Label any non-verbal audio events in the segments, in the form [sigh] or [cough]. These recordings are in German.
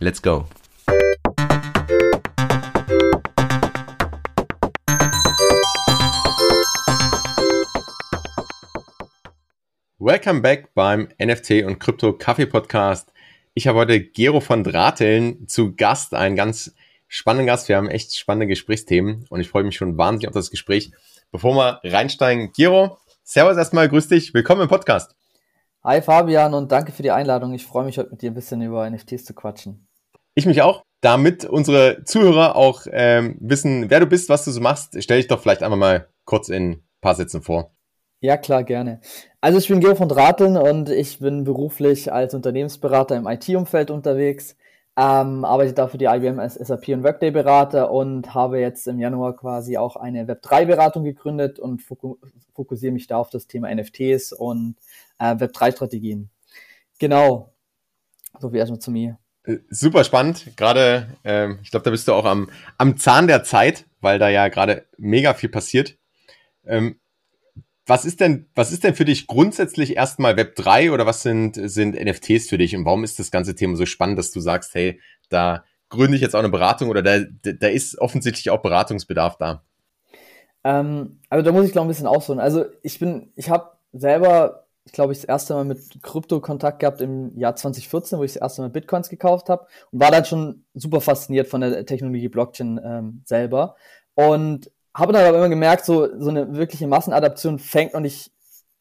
Let's go. Welcome back beim NFT und Krypto Kaffee Podcast. Ich habe heute Gero von Drateln zu Gast, einen ganz spannenden Gast. Wir haben echt spannende Gesprächsthemen und ich freue mich schon wahnsinnig auf das Gespräch. Bevor wir reinsteigen, Gero, Servus erstmal, grüß dich, willkommen im Podcast. Hi Fabian und danke für die Einladung. Ich freue mich heute mit dir ein bisschen über NFTs zu quatschen. Ich mich auch. Damit unsere Zuhörer auch ähm, wissen, wer du bist, was du so machst, stell dich doch vielleicht einmal mal kurz in ein paar Sätzen vor. Ja, klar, gerne. Also ich bin Gero von Drateln und ich bin beruflich als Unternehmensberater im IT-Umfeld unterwegs, ähm, arbeite dafür die IBM als SAP und Workday-Berater und habe jetzt im Januar quasi auch eine Web3-Beratung gegründet und fokussiere mich da auf das Thema NFTs und äh, Web3-Strategien. Genau. So viel erstmal zu mir. Äh, super spannend. Gerade, ähm, ich glaube, da bist du auch am, am Zahn der Zeit, weil da ja gerade mega viel passiert. Ähm, was ist denn, was ist denn für dich grundsätzlich erstmal Web 3 oder was sind, sind NFTs für dich und warum ist das ganze Thema so spannend, dass du sagst, hey, da gründe ich jetzt auch eine Beratung oder da, da ist offensichtlich auch Beratungsbedarf da? Ähm, also da muss ich glaube ein bisschen ausholen. Also ich bin, ich habe selber ich glaube, ich das erste Mal mit Krypto Kontakt gehabt im Jahr 2014, wo ich das erste Mal Bitcoins gekauft habe und war dann schon super fasziniert von der Technologie Blockchain ähm, selber und habe dann aber immer gemerkt, so, so eine wirkliche Massenadaption fängt noch nicht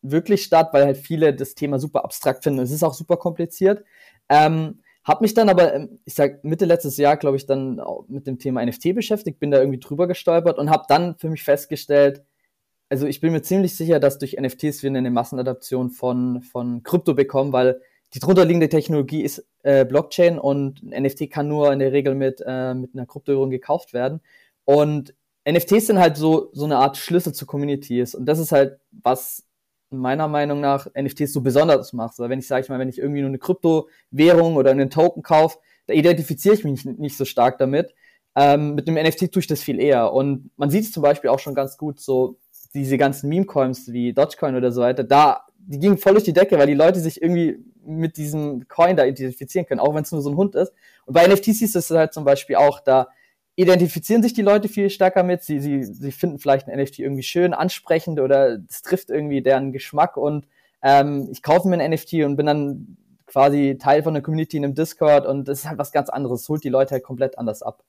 wirklich statt, weil halt viele das Thema super abstrakt finden. Es ist auch super kompliziert. Ähm, hab mich dann aber, ähm, ich sag Mitte letztes Jahr, glaube ich, dann mit dem Thema NFT beschäftigt, bin da irgendwie drüber gestolpert und habe dann für mich festgestellt, also ich bin mir ziemlich sicher, dass durch NFTs wir eine Massenadaption von, von Krypto bekommen, weil die drunterliegende Technologie ist äh, Blockchain und ein NFT kann nur in der Regel mit, äh, mit einer Kryptowährung gekauft werden. Und NFTs sind halt so, so eine Art Schlüssel zu Communities. Und das ist halt, was meiner Meinung nach NFTs so besonders macht. Also wenn ich, sage ich mal, wenn ich irgendwie nur eine Kryptowährung oder einen Token kaufe, da identifiziere ich mich nicht, so stark damit. Ähm, mit einem NFT tue ich das viel eher. Und man sieht es zum Beispiel auch schon ganz gut so diese ganzen Meme-Coins wie Dogecoin oder so weiter, da, die gingen voll durch die Decke, weil die Leute sich irgendwie mit diesem Coin da identifizieren können, auch wenn es nur so ein Hund ist. Und bei NFTs ist es halt zum Beispiel auch, da identifizieren sich die Leute viel stärker mit. Sie, sie, sie finden vielleicht ein NFT irgendwie schön, ansprechend oder es trifft irgendwie deren Geschmack und ähm, ich kaufe mir ein NFT und bin dann quasi Teil von der Community in einem Discord und das ist halt was ganz anderes. Es holt die Leute halt komplett anders ab.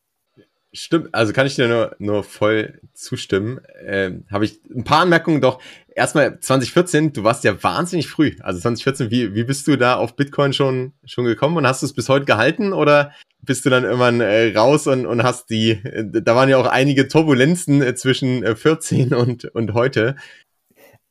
Stimmt, also kann ich dir nur, nur voll zustimmen. Ähm, Habe ich ein paar Anmerkungen doch. Erstmal 2014, du warst ja wahnsinnig früh. Also 2014, wie, wie bist du da auf Bitcoin schon, schon gekommen und hast du es bis heute gehalten oder bist du dann irgendwann äh, raus und, und hast die, äh, da waren ja auch einige Turbulenzen äh, zwischen äh, 14 und, und heute.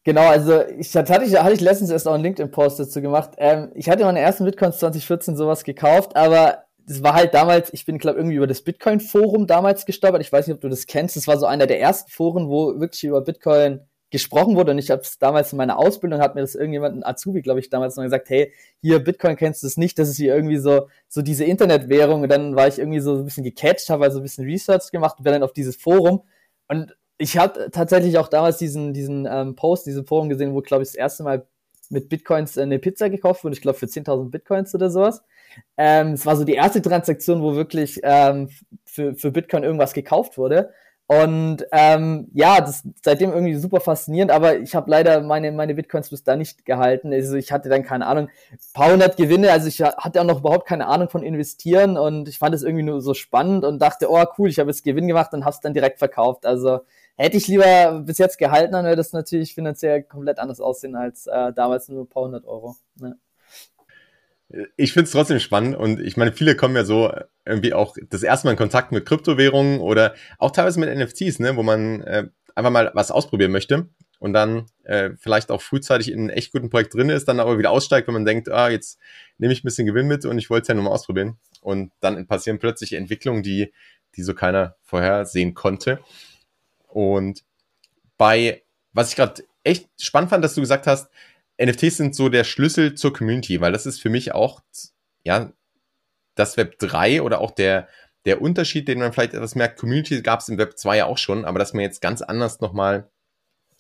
Genau, also ich hatte ich, hatte ich letztens erst auch einen LinkedIn-Post dazu gemacht. Ähm, ich hatte meine ersten Bitcoins 2014 sowas gekauft, aber das war halt damals, ich bin, glaube irgendwie über das Bitcoin-Forum damals gestolpert. Ich weiß nicht, ob du das kennst. Das war so einer der ersten Foren, wo wirklich über Bitcoin gesprochen wurde. Und ich habe es damals in meiner Ausbildung, hat mir das irgendjemand, ein Azubi, glaube ich, damals noch gesagt, hey, hier, Bitcoin kennst du es nicht, das ist hier irgendwie so, so diese Internetwährung. Und dann war ich irgendwie so ein bisschen gecatcht, habe also ein bisschen Research gemacht und bin dann auf dieses Forum. Und ich habe tatsächlich auch damals diesen, diesen ähm, Post, diesen Forum gesehen, wo, glaube ich, das erste Mal mit Bitcoins eine Pizza gekauft wurde. Ich glaube, für 10.000 Bitcoins oder sowas. Ähm, es war so die erste Transaktion, wo wirklich ähm, für, für Bitcoin irgendwas gekauft wurde. Und ähm, ja, das seitdem irgendwie super faszinierend, aber ich habe leider meine, meine Bitcoins bis da nicht gehalten. Also ich hatte dann keine Ahnung, paar hundert Gewinne, also ich hatte auch noch überhaupt keine Ahnung von investieren und ich fand es irgendwie nur so spannend und dachte, oh cool, ich habe jetzt Gewinn gemacht und habe es dann direkt verkauft. Also hätte ich lieber bis jetzt gehalten, dann wäre das natürlich finanziell komplett anders aussehen als äh, damals nur ein paar hundert Euro. Ne? ich finde es trotzdem spannend und ich meine, viele kommen ja so irgendwie auch das erste Mal in Kontakt mit Kryptowährungen oder auch teilweise mit NFTs, ne, wo man äh, einfach mal was ausprobieren möchte. und dann äh, vielleicht auch frühzeitig in einem echt guten Projekt drin ist, dann aber wieder aussteigt, wenn man denkt, ah, jetzt nehme ich ein bisschen Gewinn mit und ich wollte es ja nur mal ausprobieren. Und dann passieren plötzlich Entwicklungen, die, die so keiner vorhersehen konnte. Und bei, was ich gerade echt spannend fand, dass du gesagt hast, NFTs sind so der Schlüssel zur Community, weil das ist für mich auch, ja, das Web 3 oder auch der, der Unterschied, den man vielleicht etwas merkt, Community gab es im Web 2 ja auch schon, aber dass man jetzt ganz anders nochmal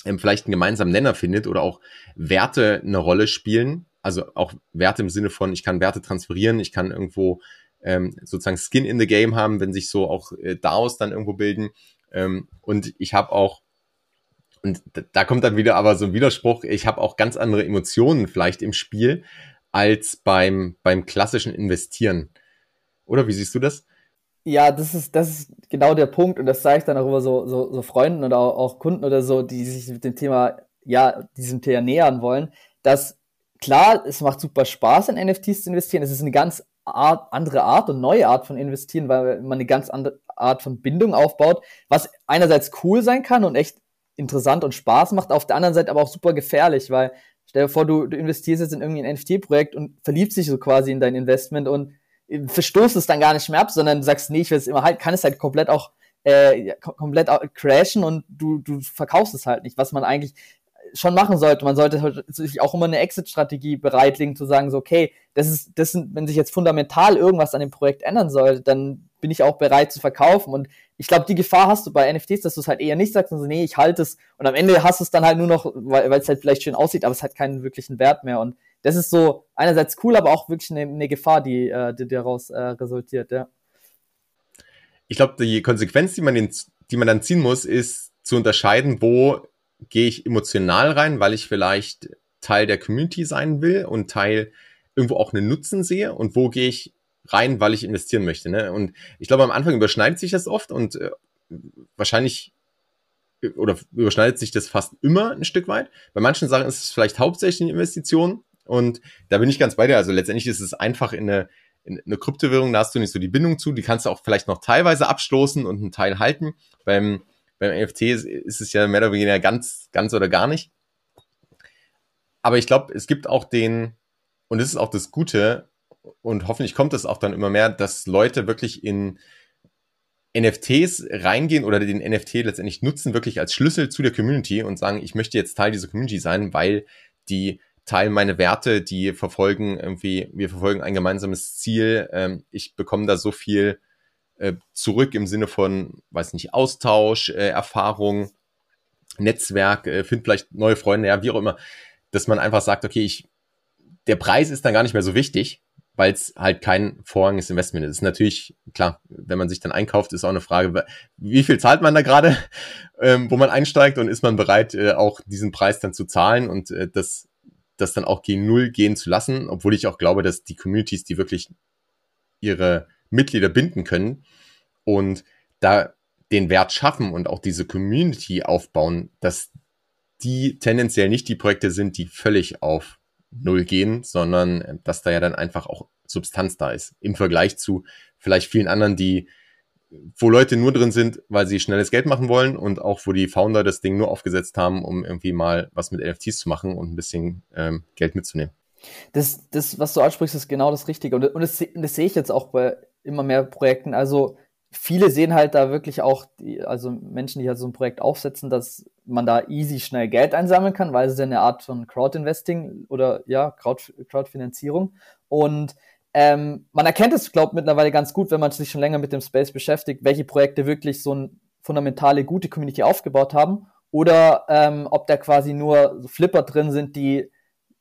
ähm, vielleicht einen gemeinsamen Nenner findet oder auch Werte eine Rolle spielen. Also auch Werte im Sinne von, ich kann Werte transferieren, ich kann irgendwo ähm, sozusagen Skin in the Game haben, wenn sich so auch äh, DAOs dann irgendwo bilden. Ähm, und ich habe auch und da kommt dann wieder aber so ein Widerspruch, ich habe auch ganz andere Emotionen vielleicht im Spiel als beim, beim klassischen Investieren. Oder wie siehst du das? Ja, das ist, das ist genau der Punkt und das zeige ich dann auch über so, so, so Freunden oder auch, auch Kunden oder so, die sich mit dem Thema, ja, diesem Thema nähern wollen, dass klar, es macht super Spaß, in NFTs zu investieren. Es ist eine ganz Art, andere Art und neue Art von investieren, weil man eine ganz andere Art von Bindung aufbaut, was einerseits cool sein kann und echt interessant und Spaß macht, auf der anderen Seite aber auch super gefährlich, weil stell dir vor, du, du investierst jetzt in irgendwie ein NFT-Projekt und verliebst dich so quasi in dein Investment und äh, verstoßt es dann gar nicht mehr ab, sondern sagst, nee, ich will es immer halt, kann es halt komplett auch äh, komplett crashen und du, du verkaufst es halt nicht, was man eigentlich schon machen sollte. Man sollte halt sich auch immer eine Exit-Strategie bereitlegen, zu sagen, so, okay, das ist, das sind, wenn sich jetzt fundamental irgendwas an dem Projekt ändern sollte, dann bin ich auch bereit zu verkaufen. Und ich glaube, die Gefahr hast du bei NFTs, dass du es halt eher nicht sagst, also nee, ich halte es und am Ende hast du es dann halt nur noch, weil es halt vielleicht schön aussieht, aber es hat keinen wirklichen Wert mehr. Und das ist so einerseits cool, aber auch wirklich eine, eine Gefahr, die, äh, die daraus äh, resultiert, ja. Ich glaube, die Konsequenz, die man, den, die man dann ziehen muss, ist zu unterscheiden, wo gehe ich emotional rein, weil ich vielleicht Teil der Community sein will und Teil irgendwo auch einen Nutzen sehe und wo gehe ich rein, weil ich investieren möchte. Ne? Und ich glaube, am Anfang überschneidet sich das oft und äh, wahrscheinlich oder überschneidet sich das fast immer ein Stück weit. Bei manchen Sachen ist es vielleicht hauptsächlich eine Investition und da bin ich ganz bei dir. Also letztendlich ist es einfach in eine, in eine Kryptowährung, da hast du nicht so die Bindung zu, die kannst du auch vielleicht noch teilweise abstoßen und einen Teil halten. Beim, beim NFT ist, ist es ja mehr oder weniger ganz, ganz oder gar nicht. Aber ich glaube, es gibt auch den, und das ist auch das Gute, und hoffentlich kommt es auch dann immer mehr, dass Leute wirklich in NFTs reingehen oder den NFT letztendlich nutzen, wirklich als Schlüssel zu der Community und sagen, ich möchte jetzt Teil dieser Community sein, weil die teilen meine Werte, die verfolgen irgendwie, wir verfolgen ein gemeinsames Ziel, ähm, ich bekomme da so viel äh, zurück im Sinne von, weiß nicht, Austausch, äh, Erfahrung, Netzwerk, äh, finde vielleicht neue Freunde, ja, wie auch immer, dass man einfach sagt, okay, ich, der Preis ist dann gar nicht mehr so wichtig, weil es halt kein vorrangiges Investment ist. Es ist natürlich, klar, wenn man sich dann einkauft, ist auch eine Frage, wie viel zahlt man da gerade, [laughs] ähm, wo man einsteigt und ist man bereit, äh, auch diesen Preis dann zu zahlen und äh, das, das dann auch gegen Null gehen zu lassen, obwohl ich auch glaube, dass die Communities, die wirklich ihre Mitglieder binden können und da den Wert schaffen und auch diese Community aufbauen, dass die tendenziell nicht die Projekte sind, die völlig auf Null gehen, sondern äh, dass da ja dann einfach auch Substanz da ist. Im Vergleich zu vielleicht vielen anderen, die, wo Leute nur drin sind, weil sie schnelles Geld machen wollen und auch wo die Founder das Ding nur aufgesetzt haben, um irgendwie mal was mit NFTs zu machen und ein bisschen ähm, Geld mitzunehmen. Das, das, was du ansprichst, ist genau das Richtige. Und, und das, das sehe ich jetzt auch bei immer mehr Projekten. Also viele sehen halt da wirklich auch, die, also Menschen, die halt so ein Projekt aufsetzen, dass man da easy schnell Geld einsammeln kann, weil es ja eine Art von Crowdinvesting oder ja, Crowd, Crowdfinanzierung. Und ähm, man erkennt es, glaube ich, mittlerweile ganz gut, wenn man sich schon länger mit dem Space beschäftigt, welche Projekte wirklich so eine fundamentale, gute Community aufgebaut haben oder ähm, ob da quasi nur so Flipper drin sind, die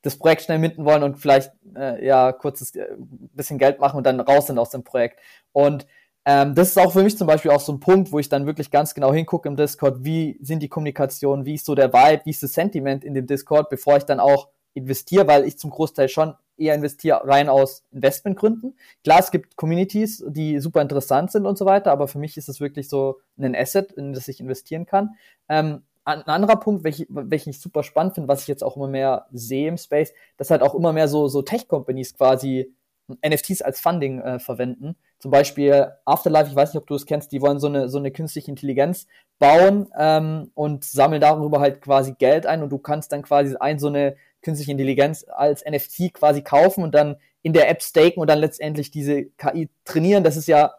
das Projekt schnell minden wollen und vielleicht äh, ja kurzes äh, bisschen Geld machen und dann raus sind aus dem Projekt. Und ähm, das ist auch für mich zum Beispiel auch so ein Punkt, wo ich dann wirklich ganz genau hingucke im Discord, wie sind die Kommunikationen, wie ist so der Vibe, wie ist das Sentiment in dem Discord, bevor ich dann auch investiere, weil ich zum Großteil schon eher investiere rein aus Investmentgründen. Klar, es gibt Communities, die super interessant sind und so weiter, aber für mich ist es wirklich so ein Asset, in das ich investieren kann. Ähm, ein anderer Punkt, welchen welch ich super spannend finde, was ich jetzt auch immer mehr sehe im Space, dass halt auch immer mehr so, so Tech-Companies quasi NFTs als Funding äh, verwenden. Zum Beispiel Afterlife, ich weiß nicht, ob du es kennst, die wollen so eine, so eine künstliche Intelligenz bauen ähm, und sammeln darüber halt quasi Geld ein und du kannst dann quasi ein so eine künstliche Intelligenz als NFT quasi kaufen und dann in der App staken und dann letztendlich diese KI trainieren. Das ist ja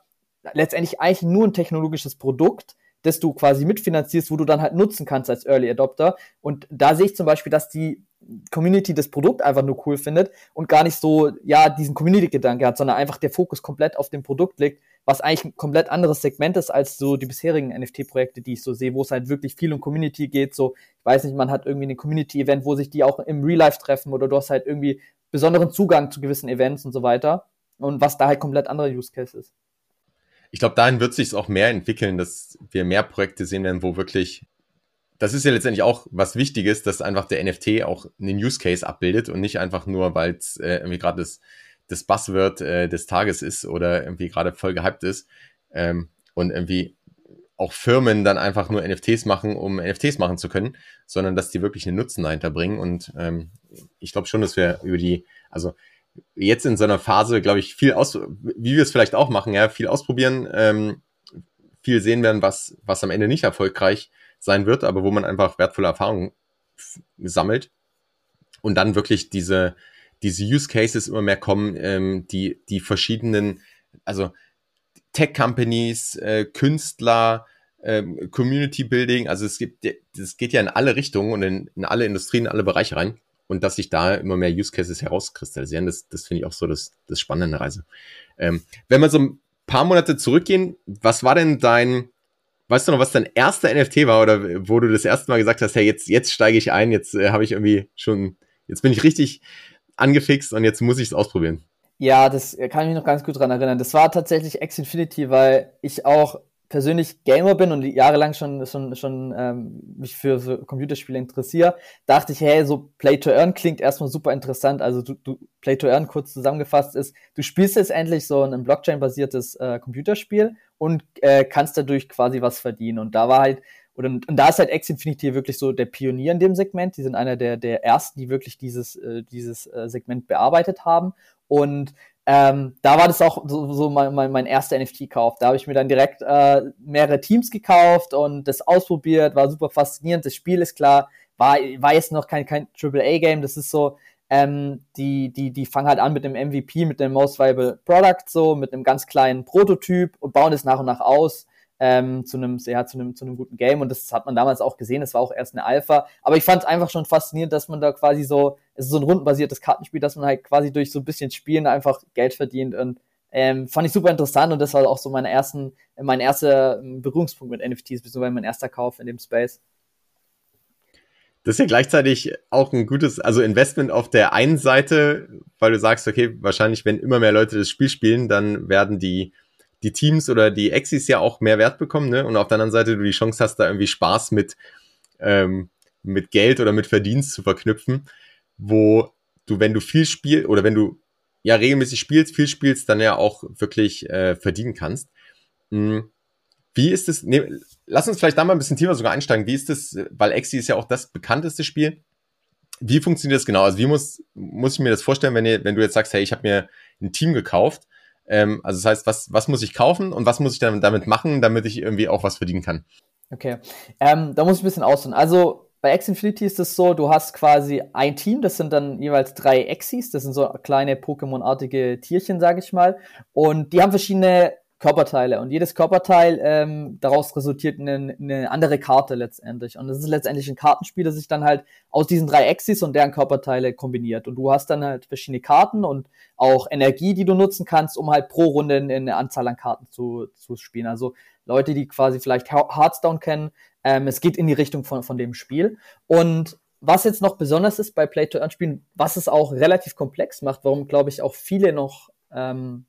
letztendlich eigentlich nur ein technologisches Produkt, das du quasi mitfinanzierst, wo du dann halt nutzen kannst als Early Adopter. Und da sehe ich zum Beispiel, dass die Community das Produkt einfach nur cool findet und gar nicht so, ja, diesen Community-Gedanke hat, sondern einfach der Fokus komplett auf dem Produkt liegt, was eigentlich ein komplett anderes Segment ist als so die bisherigen NFT-Projekte, die ich so sehe, wo es halt wirklich viel um Community geht. So, ich weiß nicht, man hat irgendwie ein Community-Event, wo sich die auch im Real Life treffen oder du hast halt irgendwie besonderen Zugang zu gewissen Events und so weiter. Und was da halt komplett anderer Use Case ist. Ich glaube, dahin wird sich auch mehr entwickeln, dass wir mehr Projekte sehen werden, wo wirklich das ist ja letztendlich auch was Wichtiges, dass einfach der NFT auch einen Use Case abbildet und nicht einfach nur, weil es äh, irgendwie gerade das, das Buzzword äh, des Tages ist oder irgendwie gerade voll gehypt ist ähm, und irgendwie auch Firmen dann einfach nur NFTs machen, um NFTs machen zu können, sondern dass die wirklich einen Nutzen dahinter bringen. Und ähm, ich glaube schon, dass wir über die, also jetzt in so einer Phase, glaube ich, viel aus, wie wir es vielleicht auch machen, ja, viel ausprobieren, ähm, viel sehen werden, was, was am Ende nicht erfolgreich sein wird, aber wo man einfach wertvolle Erfahrungen sammelt und dann wirklich diese, diese Use Cases immer mehr kommen, ähm, die, die verschiedenen, also Tech-Companies, äh, Künstler, ähm, Community Building, also es gibt, es geht ja in alle Richtungen und in, in alle Industrien, in alle Bereiche rein und dass sich da immer mehr Use Cases herauskristallisieren, das, das finde ich auch so das, das Spannende Reise. Ähm, wenn wir so ein paar Monate zurückgehen, was war denn dein, Weißt du noch, was dein erster NFT war oder wo du das erste Mal gesagt hast, hey, jetzt, jetzt steige ich ein, jetzt äh, habe ich irgendwie schon, jetzt bin ich richtig angefixt und jetzt muss ich es ausprobieren. Ja, das kann ich mich noch ganz gut dran erinnern. Das war tatsächlich X Infinity, weil ich auch persönlich Gamer bin und jahrelang schon, schon, schon ähm, mich für, für Computerspiele interessiere, dachte ich, hey, so Play to Earn klingt erstmal super interessant. Also du, du Play to Earn kurz zusammengefasst ist, du spielst jetzt endlich so ein Blockchain-basiertes äh, Computerspiel und äh, kannst dadurch quasi was verdienen. Und da war halt, oder, und da ist halt X Infinity wirklich so der Pionier in dem Segment. Die sind einer der, der ersten, die wirklich dieses, äh, dieses äh, Segment bearbeitet haben. Und ähm, da war das auch so, so mein, mein, mein erster NFT-Kauf. Da habe ich mir dann direkt äh, mehrere Teams gekauft und das ausprobiert, war super faszinierend. Das Spiel ist klar, war, war jetzt noch kein, kein AAA-Game, das ist so, ähm, die, die, die fangen halt an mit einem MVP, mit dem Most Viable Product, so, mit einem ganz kleinen Prototyp und bauen es nach und nach aus ähm, zu einem ja, zu einem zu einem guten Game und das hat man damals auch gesehen. Es war auch erst eine Alpha, aber ich fand es einfach schon faszinierend, dass man da quasi so es ist so ein rundenbasiertes Kartenspiel, dass man halt quasi durch so ein bisschen Spielen einfach Geld verdient und ähm, fand ich super interessant und das war auch so meine ersten mein erster ähm, Berührungspunkt mit NFTs, beziehungsweise mein erster Kauf in dem Space. Das ist ja gleichzeitig auch ein gutes, also Investment auf der einen Seite, weil du sagst, okay, wahrscheinlich, wenn immer mehr Leute das Spiel spielen, dann werden die die Teams oder die Exis ja auch mehr Wert bekommen, ne? Und auf der anderen Seite du die Chance hast, da irgendwie Spaß mit, ähm, mit Geld oder mit Verdienst zu verknüpfen, wo du, wenn du viel spielst oder wenn du ja regelmäßig spielst, viel spielst, dann ja auch wirklich äh, verdienen kannst. Mhm. Wie ist es, ne, lass uns vielleicht da mal ein bisschen tiefer sogar einsteigen. Wie ist das, weil Exi ist ja auch das bekannteste Spiel. Wie funktioniert das genau? Also wie muss, muss ich mir das vorstellen, wenn, ihr, wenn du jetzt sagst, hey, ich habe mir ein Team gekauft ähm, also das heißt, was, was muss ich kaufen und was muss ich dann damit machen, damit ich irgendwie auch was verdienen kann? Okay, ähm, da muss ich ein bisschen ausholen. Also bei X Infinity ist es so, du hast quasi ein Team, das sind dann jeweils drei Exis, das sind so kleine Pokémon-artige Tierchen, sage ich mal. Und die haben verschiedene Körperteile. Und jedes Körperteil ähm, daraus resultiert eine, eine andere Karte letztendlich. Und das ist letztendlich ein Kartenspiel, das sich dann halt aus diesen drei Exis und deren Körperteile kombiniert. Und du hast dann halt verschiedene Karten und auch Energie, die du nutzen kannst, um halt pro Runde eine Anzahl an Karten zu, zu spielen. Also Leute, die quasi vielleicht Hearthstone kennen, ähm, es geht in die Richtung von, von dem Spiel. Und was jetzt noch besonders ist bei Play-to-Earn-Spielen, was es auch relativ komplex macht, warum glaube ich auch viele noch ähm,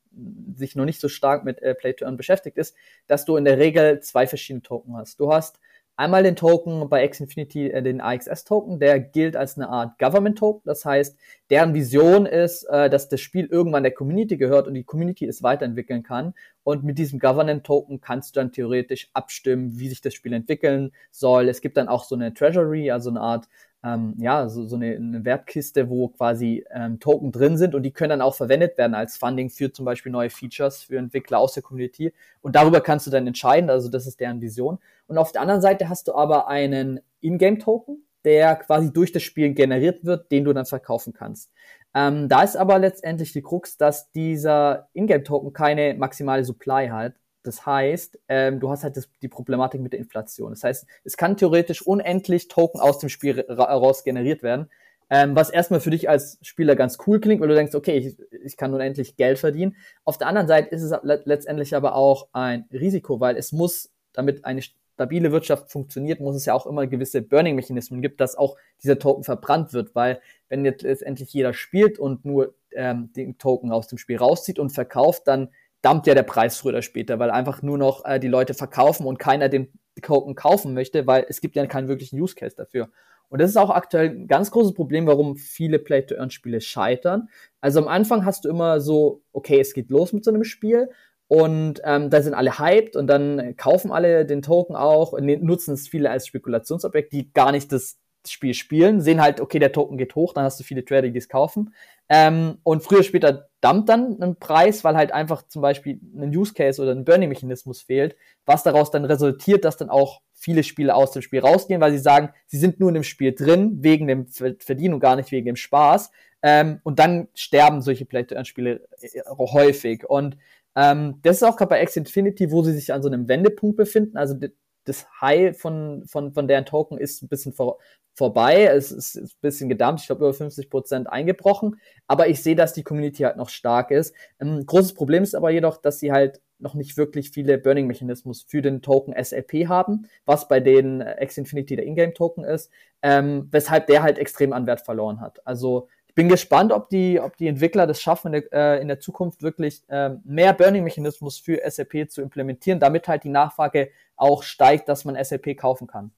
sich noch nicht so stark mit äh, Play to Earn beschäftigt ist, dass du in der Regel zwei verschiedene Token hast. Du hast einmal den Token bei Xfinity, äh, den AXS-Token, der gilt als eine Art Government-Token. Das heißt, deren Vision ist, äh, dass das Spiel irgendwann der Community gehört und die Community es weiterentwickeln kann. Und mit diesem Government-Token kannst du dann theoretisch abstimmen, wie sich das Spiel entwickeln soll. Es gibt dann auch so eine Treasury, also eine Art ähm, ja, so, so eine, eine Wertkiste, wo quasi ähm, Token drin sind und die können dann auch verwendet werden als Funding für zum Beispiel neue Features für Entwickler aus der Community. Und darüber kannst du dann entscheiden, also das ist deren Vision. Und auf der anderen Seite hast du aber einen Ingame-Token, der quasi durch das Spiel generiert wird, den du dann verkaufen kannst. Ähm, da ist aber letztendlich die Krux, dass dieser Ingame-Token keine maximale Supply hat. Das heißt, ähm, du hast halt das, die Problematik mit der Inflation. Das heißt, es kann theoretisch unendlich Token aus dem Spiel raus generiert werden, ähm, was erstmal für dich als Spieler ganz cool klingt, weil du denkst, okay, ich, ich kann unendlich Geld verdienen. Auf der anderen Seite ist es letztendlich aber auch ein Risiko, weil es muss, damit eine stabile Wirtschaft funktioniert, muss es ja auch immer gewisse Burning-Mechanismen gibt, dass auch dieser Token verbrannt wird, weil wenn jetzt letztendlich jeder spielt und nur ähm, den Token aus dem Spiel rauszieht und verkauft, dann dumpt ja der Preis früher oder später, weil einfach nur noch äh, die Leute verkaufen und keiner den Token kaufen möchte, weil es gibt ja keinen wirklichen Use Case dafür. Und das ist auch aktuell ein ganz großes Problem, warum viele Play-to-Earn-Spiele scheitern. Also am Anfang hast du immer so, okay, es geht los mit so einem Spiel und ähm, da sind alle hyped und dann kaufen alle den Token auch und nutzen es viele als Spekulationsobjekt, die gar nicht das Spiel spielen, sehen halt, okay, der Token geht hoch, dann hast du viele Trader, die es kaufen. Ähm, und früher später dumpt dann ein Preis, weil halt einfach zum Beispiel ein Use Case oder ein Burning-Mechanismus fehlt, was daraus dann resultiert, dass dann auch viele Spiele aus dem Spiel rausgehen, weil sie sagen, sie sind nur in dem Spiel drin, wegen dem Verdienen und gar nicht wegen dem Spaß. Ähm, und dann sterben solche Play-to-Earn-Spiele äh, häufig. Und ähm, das ist auch gerade bei X Infinity, wo sie sich an so einem Wendepunkt befinden. Also das High von, von, von deren Token ist ein bisschen vor, vorbei. Es ist, ist ein bisschen gedammt. Ich glaube, über 50 Prozent eingebrochen. Aber ich sehe, dass die Community halt noch stark ist. Ein ähm, großes Problem ist aber jedoch, dass sie halt noch nicht wirklich viele Burning-Mechanismus für den Token SLP haben, was bei den X Infinity der Ingame-Token ist, ähm, weshalb der halt extrem an Wert verloren hat. Also bin gespannt, ob die, ob die Entwickler das schaffen, in der, äh, in der Zukunft wirklich ähm, mehr Burning-Mechanismus für SLP zu implementieren, damit halt die Nachfrage auch steigt, dass man SLP kaufen kann.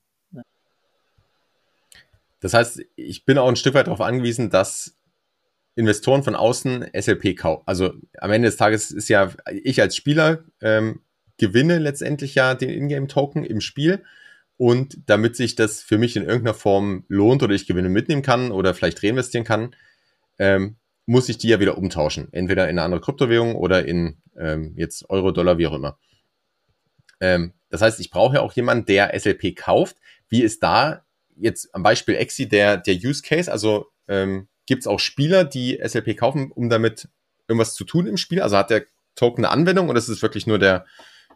Das heißt, ich bin auch ein Stück weit darauf angewiesen, dass Investoren von außen SLP kaufen. Also am Ende des Tages ist ja ich als Spieler ähm, gewinne letztendlich ja den Ingame-Token im Spiel. Und damit sich das für mich in irgendeiner Form lohnt oder ich Gewinne mitnehmen kann oder vielleicht reinvestieren kann, ähm, muss ich die ja wieder umtauschen. Entweder in eine andere Kryptowährung oder in ähm, jetzt Euro, Dollar, wie auch immer. Ähm, das heißt, ich brauche ja auch jemanden, der SLP kauft. Wie ist da jetzt am Beispiel Exi der, der Use Case? Also ähm, gibt es auch Spieler, die SLP kaufen, um damit irgendwas zu tun im Spiel? Also hat der Token eine Anwendung oder ist es wirklich nur der,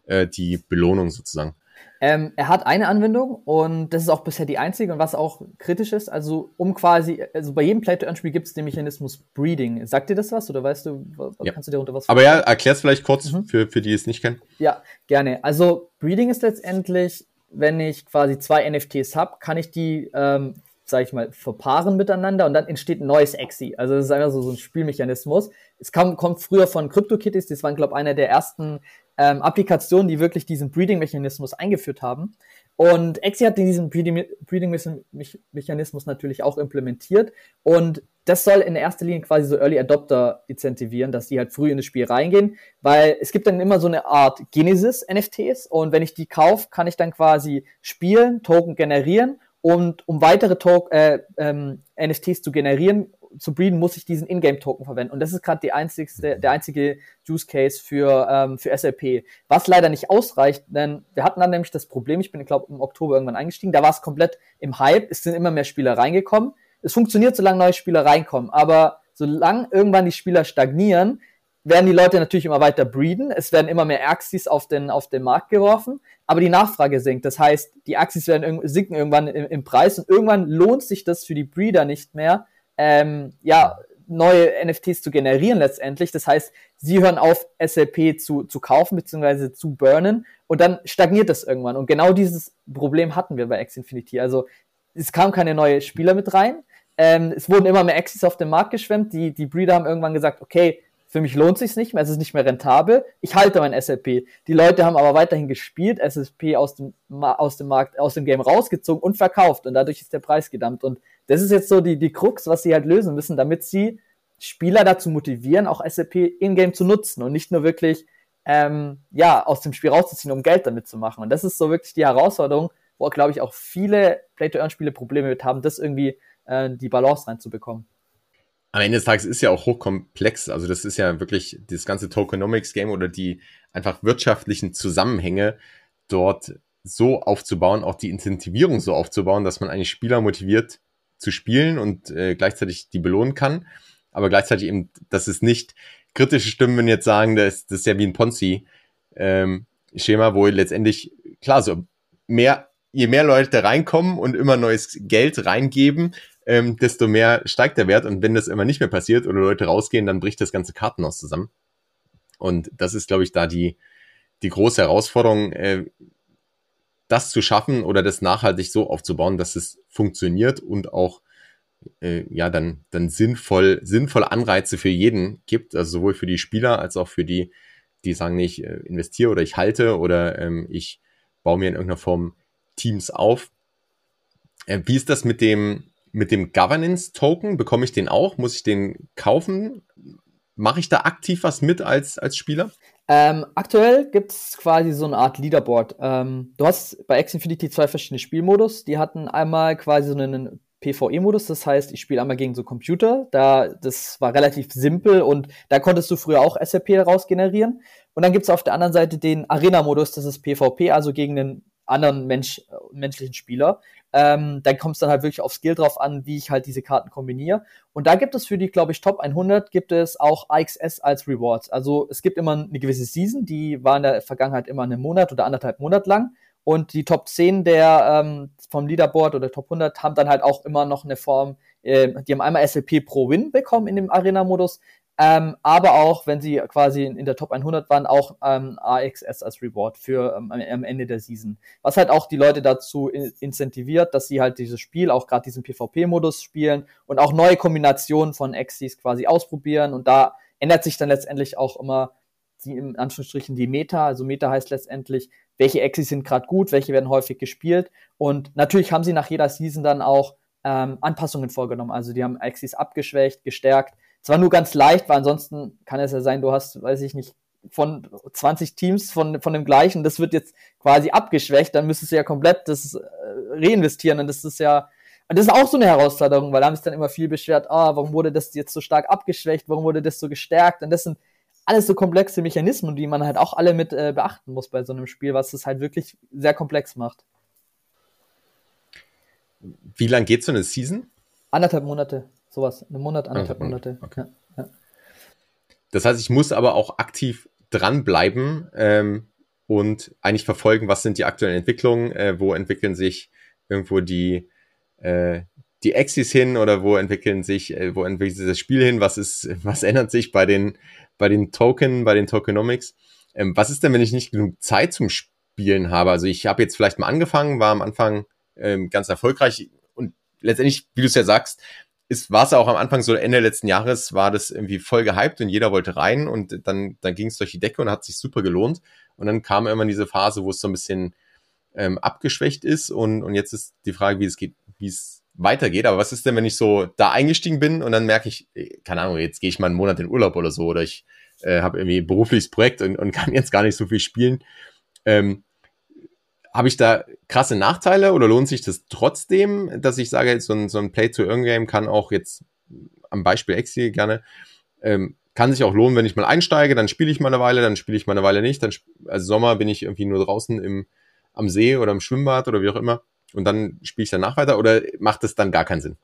äh, die Belohnung sozusagen? Ähm, er hat eine Anwendung und das ist auch bisher die einzige und was auch kritisch ist, also um quasi, also bei jedem Play-to-Earn-Spiel gibt es den Mechanismus Breeding. Sagt dir das was oder weißt du, was, ja. kannst du dir unter was Aber ja, erklär es vielleicht kurz mhm. für, für die es nicht kennen. Ja, gerne. Also Breeding ist letztendlich, wenn ich quasi zwei NFTs habe, kann ich die ähm, sage ich mal, verpaaren miteinander und dann entsteht ein neues Exi. Also das ist einfach so, so ein Spielmechanismus. Es kam, kommt früher von CryptoKitties, das waren, glaube ich, einer der ersten ähm, Applikationen, die wirklich diesen Breeding-Mechanismus eingeführt haben. Und Exi hat diesen Breeding-Mechanismus natürlich auch implementiert. Und das soll in erster Linie quasi so Early Adopter incentivieren, dass die halt früh in das Spiel reingehen, weil es gibt dann immer so eine Art Genesis-NFTs und wenn ich die kaufe, kann ich dann quasi spielen, Token generieren und um weitere Talk, äh, ähm, NFTs zu generieren, zu breeden, muss ich diesen Ingame-Token verwenden. Und das ist gerade der einzige Use Case für, ähm, für SLP. Was leider nicht ausreicht, denn wir hatten dann nämlich das Problem, ich bin, glaube im Oktober irgendwann eingestiegen, da war es komplett im Hype, es sind immer mehr Spieler reingekommen. Es funktioniert, solange neue Spieler reinkommen, aber solange irgendwann die Spieler stagnieren, werden die Leute natürlich immer weiter breeden. Es werden immer mehr Axis auf den, auf den Markt geworfen, aber die Nachfrage sinkt. Das heißt, die Axis werden sinken irgendwann im, im, Preis und irgendwann lohnt sich das für die Breeder nicht mehr, ähm, ja, neue NFTs zu generieren letztendlich. Das heißt, sie hören auf, SLP zu, zu kaufen bzw. zu burnen und dann stagniert das irgendwann. Und genau dieses Problem hatten wir bei X Infinity. Also es kamen keine neuen Spieler mit rein. Ähm, es wurden immer mehr Axis auf den Markt geschwemmt. Die, die Breeder haben irgendwann gesagt, okay, für mich lohnt sich nicht mehr, es ist nicht mehr rentabel. Ich halte mein SLP. Die Leute haben aber weiterhin gespielt, SLP aus dem, aus dem Markt, aus dem Game rausgezogen und verkauft und dadurch ist der Preis gedammt. Und das ist jetzt so die, die Krux, was sie halt lösen müssen, damit sie Spieler dazu motivieren, auch SLP in-game zu nutzen und nicht nur wirklich, ähm, ja, aus dem Spiel rauszuziehen, um Geld damit zu machen. Und das ist so wirklich die Herausforderung, wo, glaube ich, auch viele Play-to-Earn-Spiele Probleme mit haben, das irgendwie äh, die Balance reinzubekommen. Am Ende des Tages ist ja auch hochkomplex. Also das ist ja wirklich das ganze Tokenomics-Game oder die einfach wirtschaftlichen Zusammenhänge dort so aufzubauen, auch die Incentivierung so aufzubauen, dass man eigentlich Spieler motiviert zu spielen und äh, gleichzeitig die belohnen kann. Aber gleichzeitig eben, dass es nicht kritische Stimmen wenn jetzt sagen, das, das ist ja wie ein Ponzi-Schema, ähm, wo letztendlich, klar, so mehr, je mehr Leute reinkommen und immer neues Geld reingeben, ähm, desto mehr steigt der Wert. Und wenn das immer nicht mehr passiert oder Leute rausgehen, dann bricht das ganze Kartenhaus zusammen. Und das ist, glaube ich, da die, die große Herausforderung, äh, das zu schaffen oder das nachhaltig so aufzubauen, dass es funktioniert und auch äh, ja dann dann sinnvoll sinnvolle Anreize für jeden gibt, also sowohl für die Spieler als auch für die, die sagen, ich äh, investiere oder ich halte oder ähm, ich baue mir in irgendeiner Form Teams auf. Äh, wie ist das mit dem mit dem Governance Token? Bekomme ich den auch? Muss ich den kaufen? Mache ich da aktiv was mit als als Spieler? Ähm, aktuell gibt es quasi so eine Art Leaderboard. Ähm, du hast bei X Infinity zwei verschiedene Spielmodus. Die hatten einmal quasi so einen PvE-Modus, das heißt, ich spiele einmal gegen so Computer. Da, das war relativ simpel und da konntest du früher auch SRP daraus generieren. Und dann gibt es auf der anderen Seite den Arena-Modus, das ist PvP, also gegen einen anderen Mensch, menschlichen Spieler. Ähm, dann kommt es dann halt wirklich auf Skill drauf an, wie ich halt diese Karten kombiniere. Und da gibt es für die, glaube ich, Top 100 gibt es auch AXS als Rewards. Also es gibt immer eine gewisse Season, die war in der Vergangenheit immer einen Monat oder anderthalb Monat lang. Und die Top 10 der ähm, vom Leaderboard oder Top 100 haben dann halt auch immer noch eine Form, äh, die haben einmal SLP pro Win bekommen in dem Arena-Modus, ähm, aber auch, wenn sie quasi in, der Top 100 waren, auch ähm, AXS als Reward für ähm, am Ende der Season. Was halt auch die Leute dazu in, incentiviert, dass sie halt dieses Spiel, auch gerade diesen PvP-Modus spielen und auch neue Kombinationen von Exis quasi ausprobieren. Und da ändert sich dann letztendlich auch immer die, in Anführungsstrichen die Meta. Also Meta heißt letztendlich, welche Exis sind gerade gut, welche werden häufig gespielt. Und natürlich haben sie nach jeder Season dann auch ähm, Anpassungen vorgenommen. Also die haben Exis abgeschwächt, gestärkt. Zwar nur ganz leicht, weil ansonsten kann es ja sein, du hast, weiß ich nicht, von 20 Teams von, von dem gleichen, das wird jetzt quasi abgeschwächt, dann müsstest du ja komplett das äh, reinvestieren und das ist ja, das ist auch so eine Herausforderung, weil da haben sich dann immer viel beschwert, ah, warum wurde das jetzt so stark abgeschwächt, warum wurde das so gestärkt und das sind alles so komplexe Mechanismen, die man halt auch alle mit äh, beachten muss bei so einem Spiel, was es halt wirklich sehr komplex macht. Wie lang geht so eine Season? Anderthalb Monate, sowas. Einen Monat, anderthalb mhm. Monate. Okay. Ja, ja. Das heißt, ich muss aber auch aktiv dranbleiben ähm, und eigentlich verfolgen, was sind die aktuellen Entwicklungen, äh, wo entwickeln sich irgendwo die, äh, die Axis hin oder wo entwickeln sich, äh, wo entwickelt sich das Spiel hin, was ist, [laughs] was ändert sich bei den, bei den Token, bei den Tokenomics. Ähm, was ist denn, wenn ich nicht genug Zeit zum Spielen habe? Also ich habe jetzt vielleicht mal angefangen, war am Anfang ähm, ganz erfolgreich und letztendlich, wie du es ja sagst, ist, war es auch am Anfang so Ende letzten Jahres, war das irgendwie voll gehypt und jeder wollte rein und dann, dann ging es durch die Decke und hat sich super gelohnt. Und dann kam immer diese Phase, wo es so ein bisschen ähm, abgeschwächt ist und, und jetzt ist die Frage, wie es geht, wie es weitergeht. Aber was ist denn, wenn ich so da eingestiegen bin und dann merke ich, äh, keine Ahnung, jetzt gehe ich mal einen Monat in Urlaub oder so oder ich äh, habe irgendwie ein berufliches Projekt und, und [laughs] kann jetzt gar nicht so viel spielen. Ähm, habe ich da krasse Nachteile oder lohnt sich das trotzdem, dass ich sage, so ein, so ein Play-to-Earn-Game kann auch jetzt am Beispiel Exi gerne, ähm, kann sich auch lohnen, wenn ich mal einsteige, dann spiele ich mal eine Weile, dann spiele ich mal eine Weile nicht, dann also Sommer bin ich irgendwie nur draußen im, am See oder im Schwimmbad oder wie auch immer und dann spiele ich danach weiter oder macht das dann gar keinen Sinn?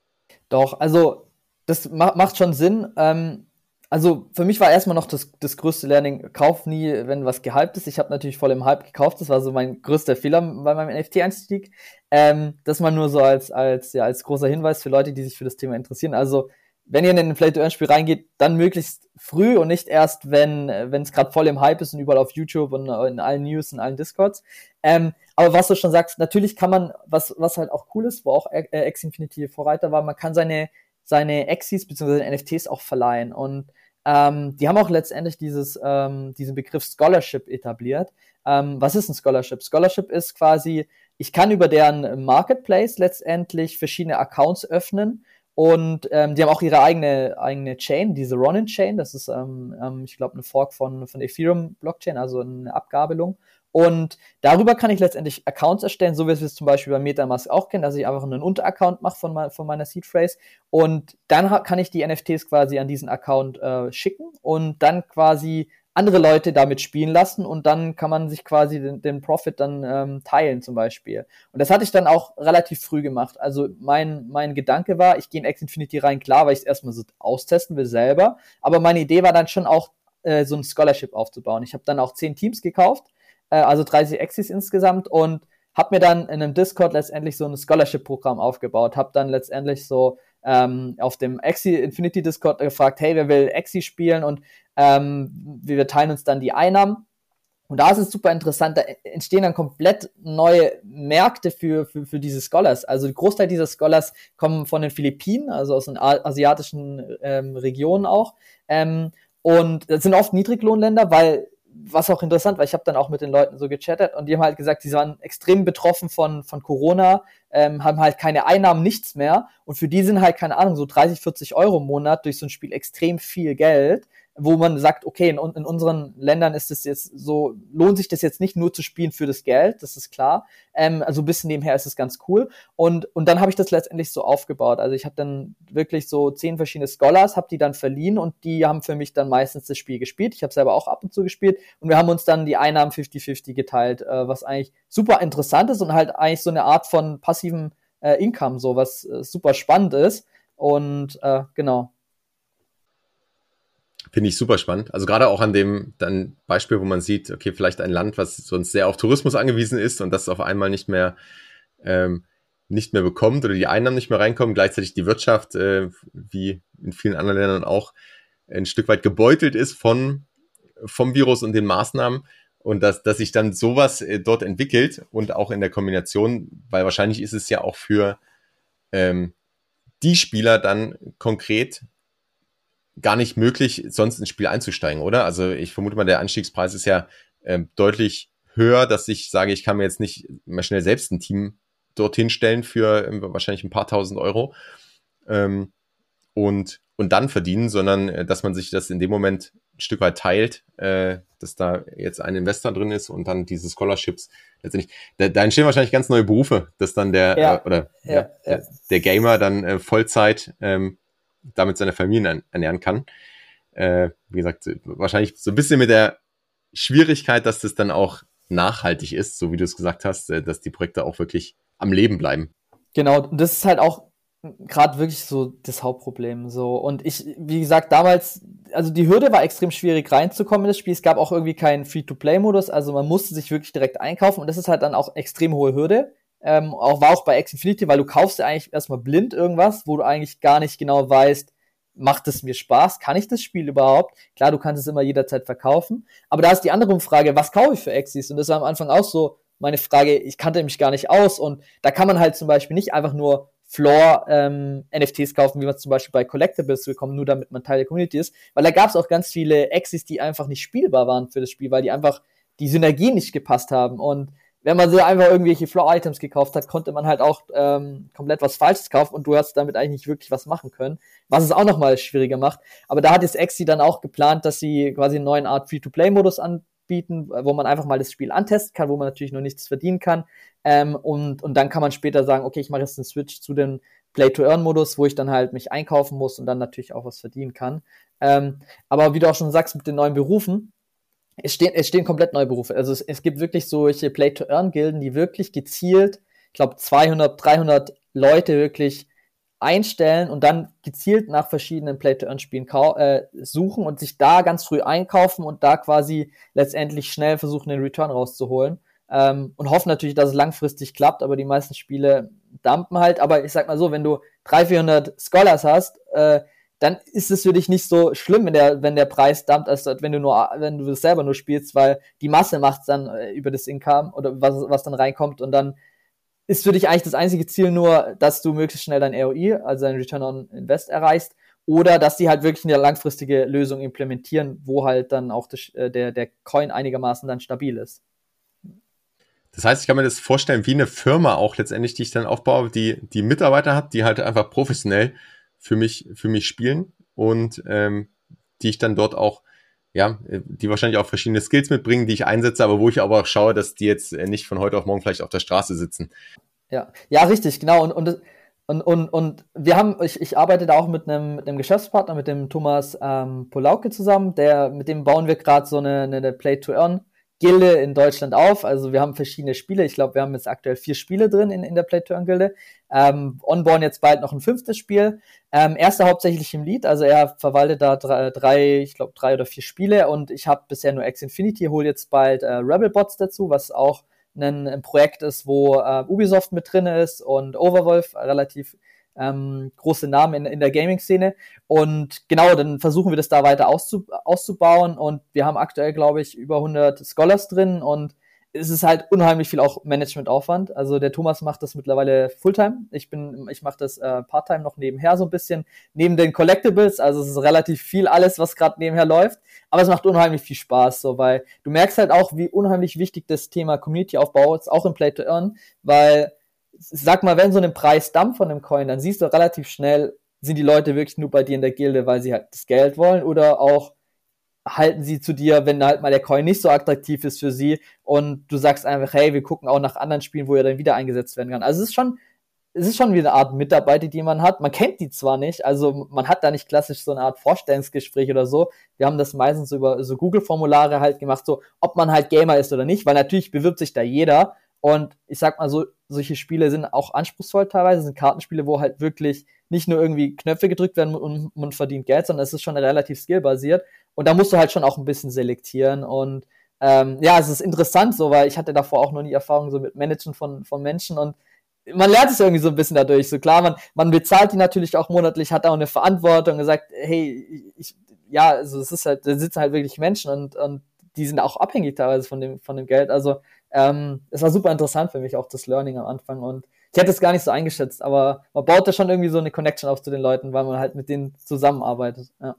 Doch, also das ma macht schon Sinn. Ähm, also für mich war erstmal noch das, das größte Learning, kauf nie, wenn was gehypt ist. Ich habe natürlich voll im Hype gekauft, das war so mein größter Fehler bei meinem NFT-Einstieg. Ähm, das mal nur so als, als, ja, als großer Hinweis für Leute, die sich für das Thema interessieren. Also wenn ihr in ein Play-to-Earn-Spiel reingeht, dann möglichst früh und nicht erst, wenn es gerade voll im Hype ist und überall auf YouTube und in allen News, in allen Discords. Ähm, aber was du schon sagst, natürlich kann man, was, was halt auch cool ist, wo auch äh, X Infinity Vorreiter war, man kann seine, seine Exis bzw. NFTs auch verleihen. Und ähm, die haben auch letztendlich dieses, ähm, diesen Begriff Scholarship etabliert. Ähm, was ist ein Scholarship? Scholarship ist quasi, ich kann über deren Marketplace letztendlich verschiedene Accounts öffnen Und ähm, die haben auch ihre eigene, eigene Chain, diese Ronin Chain. Das ist, ähm, ähm, ich glaube, eine Fork von, von Ethereum Blockchain, also eine Abgabelung. Und darüber kann ich letztendlich Accounts erstellen, so wie wir es zum Beispiel bei Metamask auch kennen, dass ich einfach einen Unteraccount mache von, mein, von meiner Seed Phrase. Und dann kann ich die NFTs quasi an diesen Account äh, schicken und dann quasi andere Leute damit spielen lassen und dann kann man sich quasi den, den Profit dann ähm, teilen zum Beispiel. Und das hatte ich dann auch relativ früh gemacht. Also mein, mein Gedanke war, ich gehe in X Infinity rein, klar, weil ich es erstmal so austesten will selber. Aber meine Idee war dann schon auch, äh, so ein Scholarship aufzubauen. Ich habe dann auch zehn Teams gekauft, äh, also 30 Exis insgesamt und habe mir dann in einem Discord letztendlich so ein Scholarship-Programm aufgebaut, habe dann letztendlich so ähm, auf dem Exi Infinity Discord gefragt, hey, wer will Exi spielen und ähm, wir teilen uns dann die Einnahmen. Und da ist es super interessant, da entstehen dann komplett neue Märkte für, für, für diese Scholars. Also der Großteil dieser Scholars kommen von den Philippinen, also aus den asiatischen ähm, Regionen auch. Ähm, und das sind oft Niedriglohnländer, weil was auch interessant, weil ich habe dann auch mit den Leuten so gechattet und die haben halt gesagt, sie waren extrem betroffen von, von Corona, ähm, haben halt keine Einnahmen, nichts mehr und für die sind halt, keine Ahnung, so 30, 40 Euro im Monat durch so ein Spiel extrem viel Geld wo man sagt, okay, in, in unseren Ländern ist es jetzt so, lohnt sich das jetzt nicht nur zu spielen für das Geld, das ist klar. Ähm, also ein bisschen nebenher ist es ganz cool. Und, und dann habe ich das letztendlich so aufgebaut. Also ich habe dann wirklich so zehn verschiedene Scholars, habe die dann verliehen und die haben für mich dann meistens das Spiel gespielt. Ich habe selber auch ab und zu gespielt und wir haben uns dann die Einnahmen 50-50 geteilt, äh, was eigentlich super interessant ist und halt eigentlich so eine Art von passivem äh, Income, so was äh, super spannend ist. Und äh, genau, Finde ich super spannend. Also gerade auch an dem dann Beispiel, wo man sieht, okay, vielleicht ein Land, was sonst sehr auf Tourismus angewiesen ist und das auf einmal nicht mehr ähm, nicht mehr bekommt oder die Einnahmen nicht mehr reinkommen, gleichzeitig die Wirtschaft, äh, wie in vielen anderen Ländern auch, ein Stück weit gebeutelt ist von vom Virus und den Maßnahmen und dass, dass sich dann sowas äh, dort entwickelt und auch in der Kombination, weil wahrscheinlich ist es ja auch für ähm, die Spieler dann konkret gar nicht möglich, sonst ins Spiel einzusteigen, oder? Also ich vermute mal, der Anstiegspreis ist ja ähm, deutlich höher, dass ich sage, ich kann mir jetzt nicht mal schnell selbst ein Team dorthin stellen für ähm, wahrscheinlich ein paar tausend Euro ähm, und, und dann verdienen, sondern äh, dass man sich das in dem Moment ein Stück weit teilt, äh, dass da jetzt ein Investor drin ist und dann diese Scholarships letztendlich. Da, da entstehen wahrscheinlich ganz neue Berufe, dass dann der ja, äh, oder ja, ja, der, der Gamer dann äh, Vollzeit ähm, damit seine Familie ernähren kann. Äh, wie gesagt, wahrscheinlich so ein bisschen mit der Schwierigkeit, dass das dann auch nachhaltig ist, so wie du es gesagt hast, äh, dass die Projekte auch wirklich am Leben bleiben. Genau, das ist halt auch gerade wirklich so das Hauptproblem. So und ich, wie gesagt, damals, also die Hürde war extrem schwierig reinzukommen in das Spiel. Es gab auch irgendwie keinen Free-to-Play-Modus, also man musste sich wirklich direkt einkaufen und das ist halt dann auch extrem hohe Hürde. Ähm, auch war auch bei X Infinity, weil du kaufst ja eigentlich erstmal blind irgendwas, wo du eigentlich gar nicht genau weißt, macht es mir Spaß? Kann ich das Spiel überhaupt? Klar, du kannst es immer jederzeit verkaufen. Aber da ist die andere Frage, was kaufe ich für Exis? Und das war am Anfang auch so meine Frage, ich kannte mich gar nicht aus. Und da kann man halt zum Beispiel nicht einfach nur Floor ähm, NFTs kaufen, wie man zum Beispiel bei Collectibles bekommt, nur damit man Teil der Community ist. Weil da gab es auch ganz viele Exis, die einfach nicht spielbar waren für das Spiel, weil die einfach die Synergie nicht gepasst haben. Und wenn man so einfach irgendwelche Floor-Items gekauft hat, konnte man halt auch ähm, komplett was Falsches kaufen und du hast damit eigentlich nicht wirklich was machen können, was es auch nochmal schwieriger macht. Aber da hat jetzt Exi dann auch geplant, dass sie quasi einen neuen Art Free-to-Play-Modus anbieten, wo man einfach mal das Spiel antesten kann, wo man natürlich noch nichts verdienen kann. Ähm, und, und dann kann man später sagen, okay, ich mache jetzt einen Switch zu dem Play-to-Earn-Modus, wo ich dann halt mich einkaufen muss und dann natürlich auch was verdienen kann. Ähm, aber wie du auch schon sagst, mit den neuen Berufen, es stehen, es stehen komplett neue Berufe. Also es, es gibt wirklich solche Play-to-Earn-Gilden, die wirklich gezielt, ich glaube 200, 300 Leute wirklich einstellen und dann gezielt nach verschiedenen Play-to-Earn-Spielen äh, suchen und sich da ganz früh einkaufen und da quasi letztendlich schnell versuchen, den Return rauszuholen. Ähm, und hoffen natürlich, dass es langfristig klappt, aber die meisten Spiele dumpen halt. Aber ich sag mal so, wenn du 300, 400 Scholars hast, äh, dann ist es für dich nicht so schlimm, wenn der, wenn der Preis dumpt, als wenn du nur, wenn du das selber nur spielst, weil die Masse macht dann äh, über das Income oder was, was dann reinkommt und dann ist für dich eigentlich das einzige Ziel nur, dass du möglichst schnell dein ROI, also dein Return on Invest erreichst oder dass die halt wirklich eine langfristige Lösung implementieren, wo halt dann auch das, äh, der, der Coin einigermaßen dann stabil ist. Das heißt, ich kann mir das vorstellen, wie eine Firma auch letztendlich, die ich dann aufbaue, die, die Mitarbeiter hat, die halt einfach professionell für mich, für mich spielen und ähm, die ich dann dort auch, ja, die wahrscheinlich auch verschiedene Skills mitbringen, die ich einsetze, aber wo ich aber auch schaue, dass die jetzt nicht von heute auf morgen vielleicht auf der Straße sitzen. Ja, ja, richtig, genau. Und, und, und, und, und wir haben, ich, ich arbeite da auch mit einem, mit einem Geschäftspartner, mit dem Thomas ähm, Polauke zusammen, der, mit dem bauen wir gerade so eine, eine Play-to-Earn Gilde in Deutschland auf. Also wir haben verschiedene Spiele. Ich glaube, wir haben jetzt aktuell vier Spiele drin in, in der Play-to-Earn-Gilde. Ähm, Onborn jetzt bald noch ein fünftes Spiel. Ähm, erster hauptsächlich im Lead, also er verwaltet da drei, drei ich glaube drei oder vier Spiele und ich habe bisher nur X Infinity, hole jetzt bald äh, Rebel Bots dazu, was auch ein, ein Projekt ist, wo äh, Ubisoft mit drin ist und Overwolf relativ ähm, große Namen in, in der Gaming-Szene. Und genau, dann versuchen wir das da weiter auszu auszubauen. Und wir haben aktuell, glaube ich, über 100 Scholars drin und es ist halt unheimlich viel auch Managementaufwand. Also der Thomas macht das mittlerweile Fulltime. Ich bin, ich mache das äh, Parttime noch nebenher so ein bisschen neben den Collectibles. Also es ist relativ viel alles, was gerade nebenher läuft. Aber es macht unheimlich viel Spaß, so weil du merkst halt auch, wie unheimlich wichtig das Thema Community-Aufbau ist, auch im Play to Earn, weil sag mal, wenn so ein Preis dampft von einem Coin, dann siehst du relativ schnell, sind die Leute wirklich nur bei dir in der Gilde, weil sie halt das Geld wollen oder auch halten sie zu dir, wenn halt mal der Coin nicht so attraktiv ist für sie und du sagst einfach, hey, wir gucken auch nach anderen Spielen, wo er dann wieder eingesetzt werden kann. Also es ist schon, es ist schon wie eine Art Mitarbeiter, die man hat. Man kennt die zwar nicht, also man hat da nicht klassisch so eine Art Vorstellungsgespräch oder so. Wir haben das meistens über so Google-Formulare halt gemacht, so ob man halt Gamer ist oder nicht, weil natürlich bewirbt sich da jeder und ich sag mal so, solche Spiele sind auch anspruchsvoll teilweise, sind Kartenspiele, wo halt wirklich nicht nur irgendwie Knöpfe gedrückt werden und man verdient Geld, sondern es ist schon relativ skillbasiert. Und da musst du halt schon auch ein bisschen selektieren. Und ähm, ja, es ist interessant so, weil ich hatte davor auch noch nie Erfahrung so mit Managen von, von Menschen und man lernt es irgendwie so ein bisschen dadurch. So klar, man, man bezahlt die natürlich auch monatlich, hat auch eine Verantwortung, gesagt, hey, ich, ja, also es ist halt, da sitzen halt wirklich Menschen und, und die sind auch abhängig teilweise von dem, von dem Geld. Also ähm, es war super interessant für mich, auch das Learning am Anfang. Und ich hätte es gar nicht so eingeschätzt, aber man baut da schon irgendwie so eine Connection auf zu den Leuten, weil man halt mit denen zusammenarbeitet. Ja.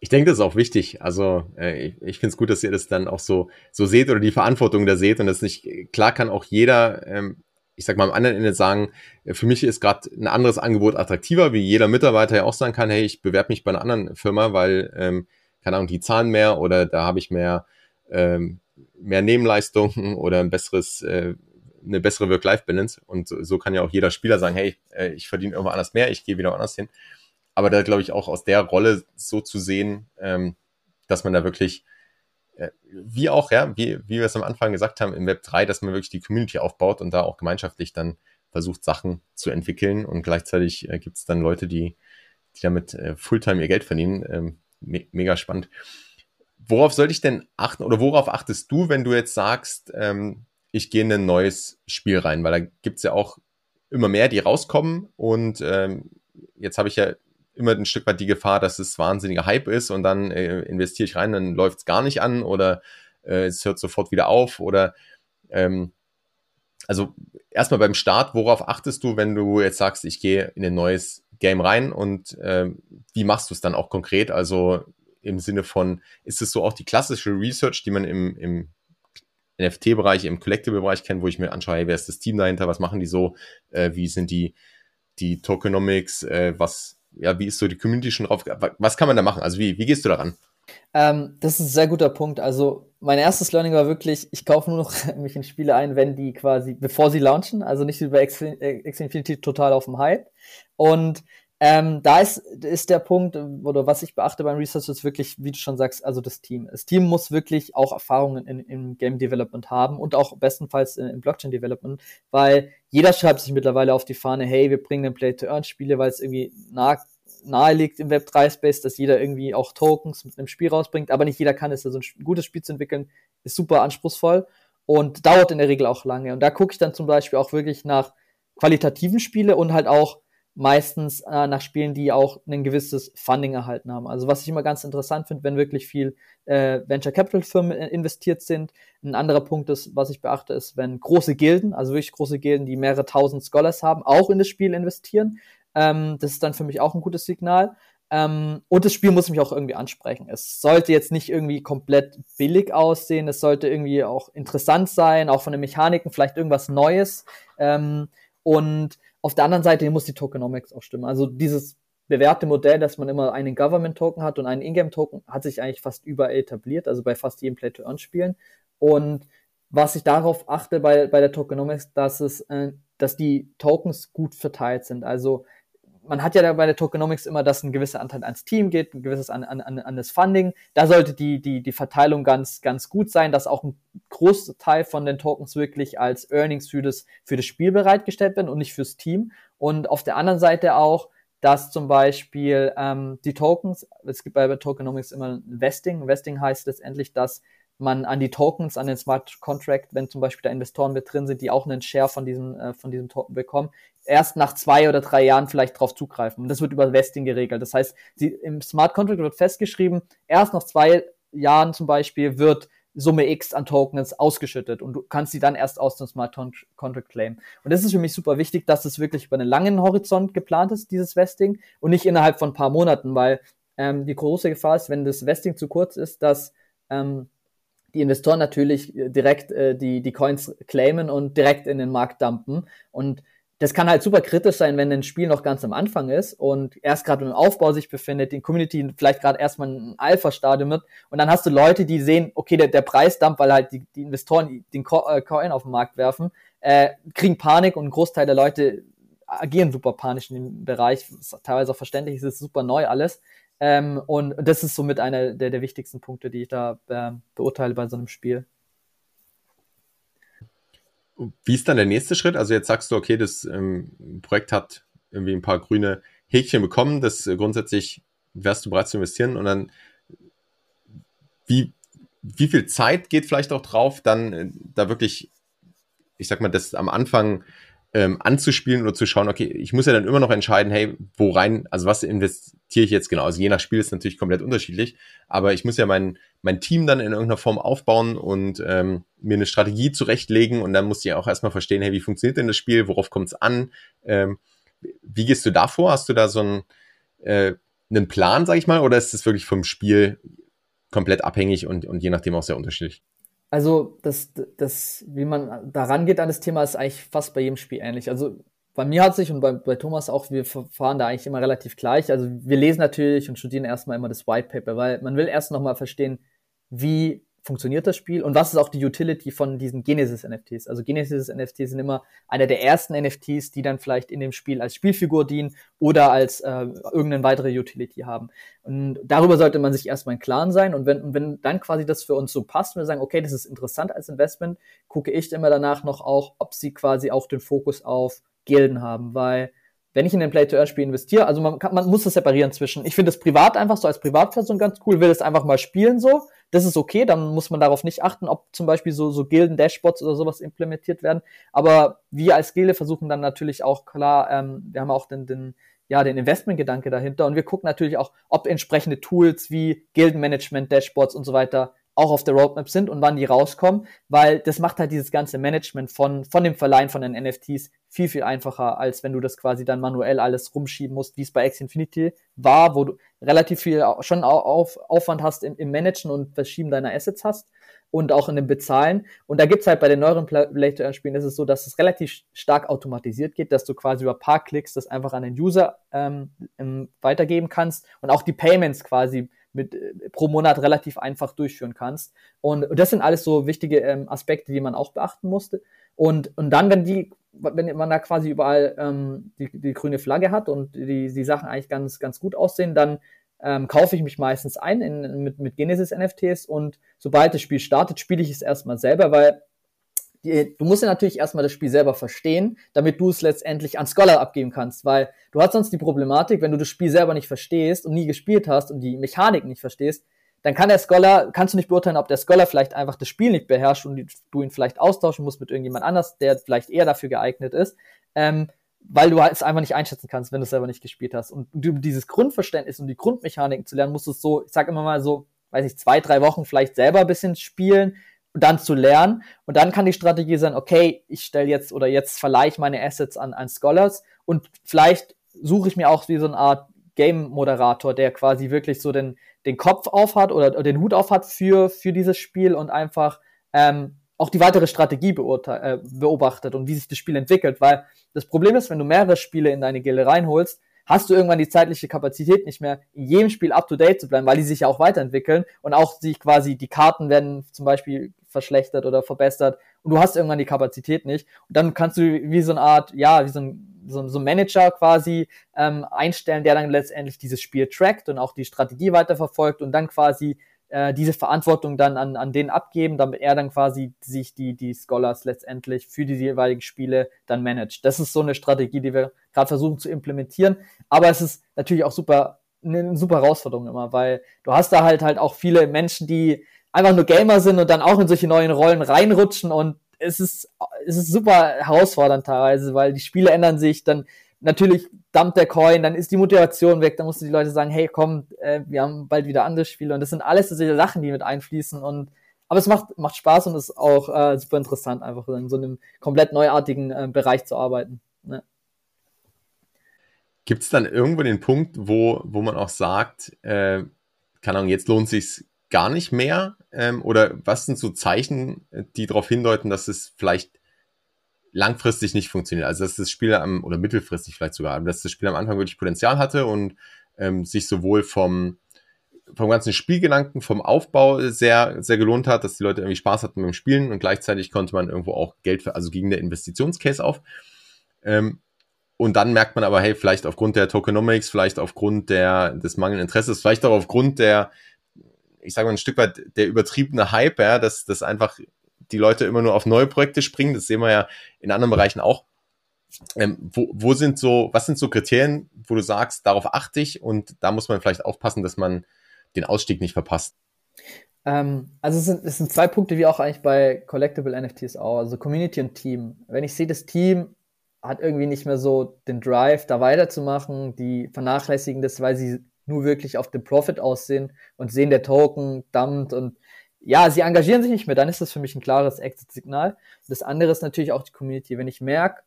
Ich denke, das ist auch wichtig. Also äh, ich, ich finde es gut, dass ihr das dann auch so, so seht oder die Verantwortung da seht und das nicht, klar kann auch jeder, ähm, ich sag mal am anderen Ende sagen, äh, für mich ist gerade ein anderes Angebot attraktiver, wie jeder Mitarbeiter ja auch sagen kann, hey, ich bewerbe mich bei einer anderen Firma, weil, ähm, keine Ahnung, die zahlen mehr oder da habe ich mehr ähm, mehr Nebenleistungen oder ein besseres, äh, eine bessere Work-Life-Balance. Und so, so, kann ja auch jeder Spieler sagen, hey, äh, ich verdiene irgendwo anders mehr, ich gehe wieder woanders hin. Aber da glaube ich auch aus der Rolle so zu sehen, ähm, dass man da wirklich, äh, wie auch, ja, wie, wie wir es am Anfang gesagt haben, im Web 3, dass man wirklich die Community aufbaut und da auch gemeinschaftlich dann versucht, Sachen zu entwickeln. Und gleichzeitig äh, gibt es dann Leute, die, die damit äh, Fulltime ihr Geld verdienen. Ähm, me mega spannend worauf sollte ich denn achten oder worauf achtest du, wenn du jetzt sagst, ähm, ich gehe in ein neues Spiel rein? Weil da gibt's ja auch immer mehr, die rauskommen und ähm, jetzt habe ich ja immer ein Stück weit die Gefahr, dass es wahnsinniger Hype ist und dann äh, investiere ich rein, dann läuft's gar nicht an oder äh, es hört sofort wieder auf oder ähm, also erstmal beim Start, worauf achtest du, wenn du jetzt sagst, ich gehe in ein neues Game rein und äh, wie machst du es dann auch konkret? Also im Sinne von, ist es so auch die klassische Research, die man im, im NFT-Bereich, im Collectible-Bereich kennt, wo ich mir anschaue, hey, wer ist das Team dahinter, was machen die so, äh, wie sind die, die Tokenomics, äh, was, ja, wie ist so die Community schon drauf, was kann man da machen? Also wie, wie gehst du daran? Ähm, das ist ein sehr guter Punkt. Also mein erstes Learning war wirklich, ich kaufe nur noch [laughs] mich in Spiele ein, wenn die quasi, bevor sie launchen, also nicht über X, X Infinity total auf dem Hype. Und ähm, da ist, ist der Punkt, oder was ich beachte beim Research, ist wirklich, wie du schon sagst, also das Team. Das Team muss wirklich auch Erfahrungen in, im Game Development haben und auch bestenfalls im Blockchain Development, weil jeder schreibt sich mittlerweile auf die Fahne, hey, wir bringen den Play-to-Earn-Spiele, weil es irgendwie nah, nahe liegt im Web3-Space, dass jeder irgendwie auch Tokens mit einem Spiel rausbringt, aber nicht jeder kann es. Also ein gutes Spiel zu entwickeln, ist super anspruchsvoll und dauert in der Regel auch lange. Und da gucke ich dann zum Beispiel auch wirklich nach qualitativen Spiele und halt auch meistens äh, nach Spielen, die auch ein gewisses Funding erhalten haben. Also was ich immer ganz interessant finde, wenn wirklich viel äh, Venture Capital Firmen investiert sind. Ein anderer Punkt ist, was ich beachte, ist, wenn große Gilden, also wirklich große Gilden, die mehrere tausend Scholars haben, auch in das Spiel investieren. Ähm, das ist dann für mich auch ein gutes Signal. Ähm, und das Spiel muss mich auch irgendwie ansprechen. Es sollte jetzt nicht irgendwie komplett billig aussehen. Es sollte irgendwie auch interessant sein, auch von den Mechaniken, vielleicht irgendwas Neues. Ähm, und Auf der anderen Seite muss die Tokenomics auch stimmen. Also dieses bewährte Modell, dass man immer einen Government-Token hat und einen Ingame-Token, hat sich eigentlich fast überall etabliert, also bei fast jedem Play-to-Earn-Spielen. Und was ich darauf achte bei, bei der Tokenomics, dass es, äh, dass die Tokens gut verteilt sind. Also man hat ja bei der Tokenomics immer, dass ein gewisser Anteil ans Team geht, ein gewisses an, an, an das Funding. Da sollte die, die, die Verteilung ganz, ganz gut sein, dass auch ein Großteil von den Tokens wirklich als Earnings für das, für das Spiel bereitgestellt werden und nicht fürs Team. Und auf der anderen Seite auch, dass zum Beispiel ähm, die Tokens, es gibt bei Tokenomics immer ein Vesting. Vesting heißt letztendlich, dass man an die Tokens, an den Smart Contract, wenn zum Beispiel da Investoren mit drin sind, die auch einen Share von diesem, äh, von diesem Token bekommen, erst nach zwei oder drei Jahren vielleicht drauf zugreifen. Und das wird über Vesting geregelt. Das heißt, sie, im Smart Contract wird festgeschrieben, erst nach zwei Jahren zum Beispiel wird Summe X an Tokens ausgeschüttet und du kannst sie dann erst aus dem Smart Contract claimen. Und das ist für mich super wichtig, dass es wirklich über einen langen Horizont geplant ist, dieses Vesting, und nicht innerhalb von ein paar Monaten, weil ähm, die große Gefahr ist, wenn das Vesting zu kurz ist, dass ähm, die Investoren natürlich äh, direkt äh, die, die Coins claimen und direkt in den Markt dumpen. Und das kann halt super kritisch sein, wenn ein Spiel noch ganz am Anfang ist und erst gerade im Aufbau sich befindet, die Community vielleicht gerade erstmal ein Alpha-Stadium wird. Und dann hast du Leute, die sehen, okay, der, der Preis dumpt, weil halt die, die Investoren den äh, Coin auf den Markt werfen, äh, kriegen Panik und ein Großteil der Leute agieren super panisch in dem Bereich, teilweise auch verständlich, es ist super neu alles ähm, und das ist somit einer der, der wichtigsten Punkte, die ich da äh, beurteile bei so einem Spiel. Wie ist dann der nächste Schritt? Also jetzt sagst du, okay, das ähm, Projekt hat irgendwie ein paar grüne Häkchen bekommen, das äh, grundsätzlich wärst du bereit zu investieren und dann wie, wie viel Zeit geht vielleicht auch drauf, dann äh, da wirklich, ich sag mal, das am Anfang ähm, anzuspielen oder zu schauen, okay, ich muss ja dann immer noch entscheiden, hey, wo rein, also was investiere ich jetzt genau? Also je nach Spiel ist natürlich komplett unterschiedlich, aber ich muss ja mein, mein Team dann in irgendeiner Form aufbauen und ähm, mir eine Strategie zurechtlegen und dann muss ich auch erstmal verstehen, hey, wie funktioniert denn das Spiel, worauf kommt es an? Ähm, wie gehst du da vor? Hast du da so einen, äh, einen Plan, sag ich mal, oder ist es wirklich vom Spiel komplett abhängig und, und je nachdem auch sehr unterschiedlich? Also, das, das, wie man da rangeht an das Thema, ist eigentlich fast bei jedem Spiel ähnlich. Also, bei mir hat sich und bei, bei Thomas auch, wir verfahren da eigentlich immer relativ gleich. Also, wir lesen natürlich und studieren erstmal immer das White Paper, weil man will erst nochmal verstehen, wie funktioniert das Spiel und was ist auch die Utility von diesen Genesis NFTs. Also Genesis NFTs sind immer einer der ersten NFTs, die dann vielleicht in dem Spiel als Spielfigur dienen oder als äh, irgendeine weitere Utility haben. Und darüber sollte man sich erstmal im Klaren sein und wenn, wenn dann quasi das für uns so passt, wir sagen, okay, das ist interessant als Investment, gucke ich immer danach noch auch, ob sie quasi auch den Fokus auf Gilden haben, weil wenn ich in den Play-to-Earn-Spiel investiere, also man, kann, man muss das separieren zwischen, ich finde das privat einfach so als Privatperson ganz cool, will es einfach mal spielen so, das ist okay, dann muss man darauf nicht achten, ob zum Beispiel so, so Gilden-Dashboards oder sowas implementiert werden, aber wir als Gilde versuchen dann natürlich auch klar, ähm, wir haben auch den, den ja, den Investmentgedanke dahinter. Und wir gucken natürlich auch, ob entsprechende Tools wie Gildenmanagement, Dashboards und so weiter auch auf der Roadmap sind und wann die rauskommen, weil das macht halt dieses ganze Management von, von dem Verleihen von den NFTs viel, viel einfacher, als wenn du das quasi dann manuell alles rumschieben musst, wie es bei X Infinity war, wo du relativ viel schon auf, Aufwand hast im, im Managen und Verschieben deiner Assets hast und auch in dem Bezahlen. Und da gibt's halt bei den neueren Play-to-Earn-Spielen ist es so, dass es relativ stark automatisiert geht, dass du quasi über paar Klicks das einfach an den User ähm, weitergeben kannst und auch die Payments quasi mit äh, pro Monat relativ einfach durchführen kannst. Und, das sind alles so wichtige ähm, Aspekte, die man auch beachten musste. Und, und dann, wenn die, wenn man da quasi überall ähm, die, die grüne Flagge hat und die, die Sachen eigentlich ganz, ganz gut aussehen, dann ähm, kaufe ich mich meistens ein in, mit, mit Genesis NFTs und sobald das Spiel startet, spiele ich es erstmal selber, weil die, du musst ja natürlich erstmal das Spiel selber verstehen, damit du es letztendlich an Scholar abgeben kannst, weil du hast sonst die Problematik, wenn du das Spiel selber nicht verstehst und nie gespielt hast und die Mechanik nicht verstehst, dann kann der Scholar, kannst du nicht beurteilen, ob der Scholar vielleicht einfach das Spiel nicht beherrscht und du ihn vielleicht austauschen musst mit irgendjemand anders, der vielleicht eher dafür geeignet ist, ähm, weil du es einfach nicht einschätzen kannst, wenn du es selber nicht gespielt hast. Und um dieses Grundverständnis und die Grundmechaniken zu lernen, musst du es so, ich sag immer mal so, weiß ich, zwei, drei Wochen vielleicht selber ein bisschen spielen, dann zu lernen. Und dann kann die Strategie sein, okay, ich stelle jetzt oder jetzt verleihe ich meine Assets an, an Scholars und vielleicht suche ich mir auch wie so eine Art Game-Moderator, der quasi wirklich so den, den Kopf auf hat oder, oder den Hut auf hat für, für dieses Spiel und einfach ähm, auch die weitere Strategie äh, beobachtet und wie sich das Spiel entwickelt, weil das Problem ist, wenn du mehrere Spiele in deine Gilde reinholst, hast du irgendwann die zeitliche Kapazität nicht mehr, in jedem Spiel up to date zu bleiben, weil die sich ja auch weiterentwickeln und auch sich quasi die Karten werden zum Beispiel verschlechtert oder verbessert und du hast irgendwann die Kapazität nicht. Und dann kannst du wie so eine Art, ja, wie so ein, so, so ein Manager quasi ähm, einstellen, der dann letztendlich dieses Spiel trackt und auch die Strategie weiterverfolgt und dann quasi äh, diese Verantwortung dann an, an den abgeben, damit er dann quasi sich die, die Scholars letztendlich für die jeweiligen Spiele dann managt. Das ist so eine Strategie, die wir gerade versuchen zu implementieren. Aber es ist natürlich auch super, eine super Herausforderung immer, weil du hast da halt halt auch viele Menschen, die einfach nur Gamer sind und dann auch in solche neuen Rollen reinrutschen und es ist, es ist super herausfordernd teilweise, weil die Spiele ändern sich, dann natürlich dumpt der Coin, dann ist die Motivation weg, dann mussten die Leute sagen, hey, komm, äh, wir haben bald wieder andere Spiele und das sind alles solche Sachen, die mit einfließen und aber es macht, macht Spaß und ist auch äh, super interessant, einfach in so einem komplett neuartigen äh, Bereich zu arbeiten. Ne? Gibt es dann irgendwo den Punkt, wo, wo man auch sagt, äh, keine Ahnung, jetzt lohnt sich gar nicht mehr? Ähm, oder was sind so Zeichen, die darauf hindeuten, dass es vielleicht langfristig nicht funktioniert. Also dass das Spiel am, oder mittelfristig vielleicht sogar, dass das Spiel am Anfang wirklich Potenzial hatte und ähm, sich sowohl vom, vom ganzen Spielgedanken, vom Aufbau sehr, sehr gelohnt hat, dass die Leute irgendwie Spaß hatten beim Spielen und gleichzeitig konnte man irgendwo auch Geld für, also gegen der Investitionscase auf. Ähm, und dann merkt man aber, hey, vielleicht aufgrund der Tokenomics, vielleicht aufgrund der, des mangelnden Interesses, vielleicht auch aufgrund der, ich sage mal ein Stück weit der übertriebene Hype, ja, dass das einfach die Leute immer nur auf neue Projekte springen. Das sehen wir ja in anderen Bereichen auch. Ähm, wo, wo sind so, was sind so Kriterien, wo du sagst, darauf achte ich und da muss man vielleicht aufpassen, dass man den Ausstieg nicht verpasst? Ähm, also es sind, es sind zwei Punkte, wie auch eigentlich bei Collectible NFTs auch, also Community und Team. Wenn ich sehe, das Team hat irgendwie nicht mehr so den Drive, da weiterzumachen, die vernachlässigen das, weil sie nur wirklich auf den Profit aussehen und sehen, der Token dumpt und ja, sie engagieren sich nicht mehr, dann ist das für mich ein klares Exit-Signal. Das andere ist natürlich auch die Community. Wenn ich merke,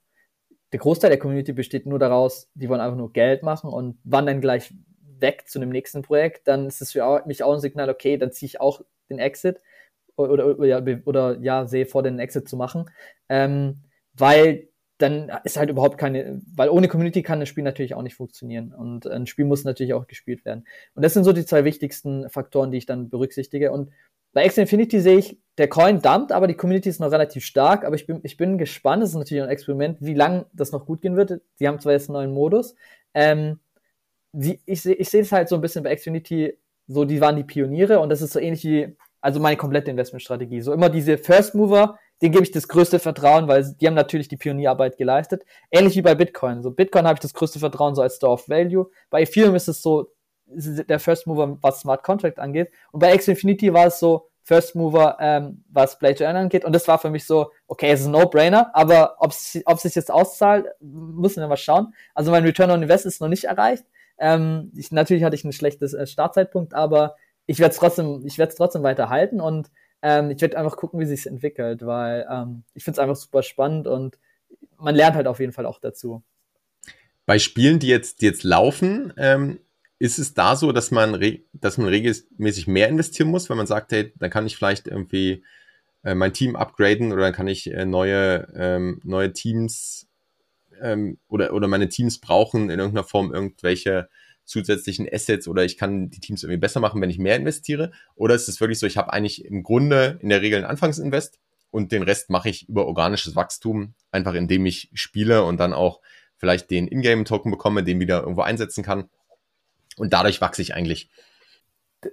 der Großteil der Community besteht nur daraus, die wollen einfach nur Geld machen und wandern gleich weg zu einem nächsten Projekt, dann ist es für mich auch ein Signal, okay, dann ziehe ich auch den Exit oder, oder, oder, ja, oder ja, sehe vor, den Exit zu machen. Ähm, weil dann ist halt überhaupt keine, weil ohne Community kann ein Spiel natürlich auch nicht funktionieren und ein Spiel muss natürlich auch gespielt werden. Und das sind so die zwei wichtigsten Faktoren, die ich dann berücksichtige. Und bei X Infinity sehe ich, der Coin dumpt, aber die Community ist noch relativ stark. Aber ich bin, ich bin gespannt, das ist natürlich ein Experiment, wie lange das noch gut gehen wird. Sie haben zwar jetzt einen neuen Modus. Ähm, die, ich sehe ich sehe es halt so ein bisschen bei Xfinity, so die waren die Pioniere und das ist so ähnlich wie, also meine komplette Investmentstrategie. So immer diese First Mover, denen gebe ich das größte Vertrauen, weil die haben natürlich die Pionierarbeit geleistet. Ähnlich wie bei Bitcoin. So Bitcoin habe ich das größte Vertrauen so als Store of Value. Bei Ethereum ist es so, der First Mover, was Smart Contract angeht. Und bei X Infinity war es so First Mover, ähm, was Play to Earn angeht. Und das war für mich so, okay, es ist ein No-Brainer, aber ob es sich jetzt auszahlt, müssen wir mal schauen. Also mein Return on Invest ist noch nicht erreicht. Ähm, ich, natürlich hatte ich einen schlechten äh, Startzeitpunkt, aber ich werde es trotzdem, ich werde trotzdem weiter halten und ähm, ich werde einfach gucken, wie sich entwickelt, weil ähm, ich finde es einfach super spannend und man lernt halt auf jeden Fall auch dazu. Bei Spielen, die jetzt, die jetzt laufen, ähm, ist es da so, dass man, dass man regelmäßig mehr investieren muss, wenn man sagt, hey, dann kann ich vielleicht irgendwie äh, mein Team upgraden oder dann kann ich äh, neue, ähm, neue Teams ähm, oder, oder meine Teams brauchen in irgendeiner Form irgendwelche zusätzlichen Assets oder ich kann die Teams irgendwie besser machen, wenn ich mehr investiere? Oder ist es wirklich so, ich habe eigentlich im Grunde in der Regel einen Anfangsinvest und den Rest mache ich über organisches Wachstum, einfach indem ich spiele und dann auch vielleicht den Ingame-Token bekomme, den wieder irgendwo einsetzen kann und dadurch wachse ich eigentlich.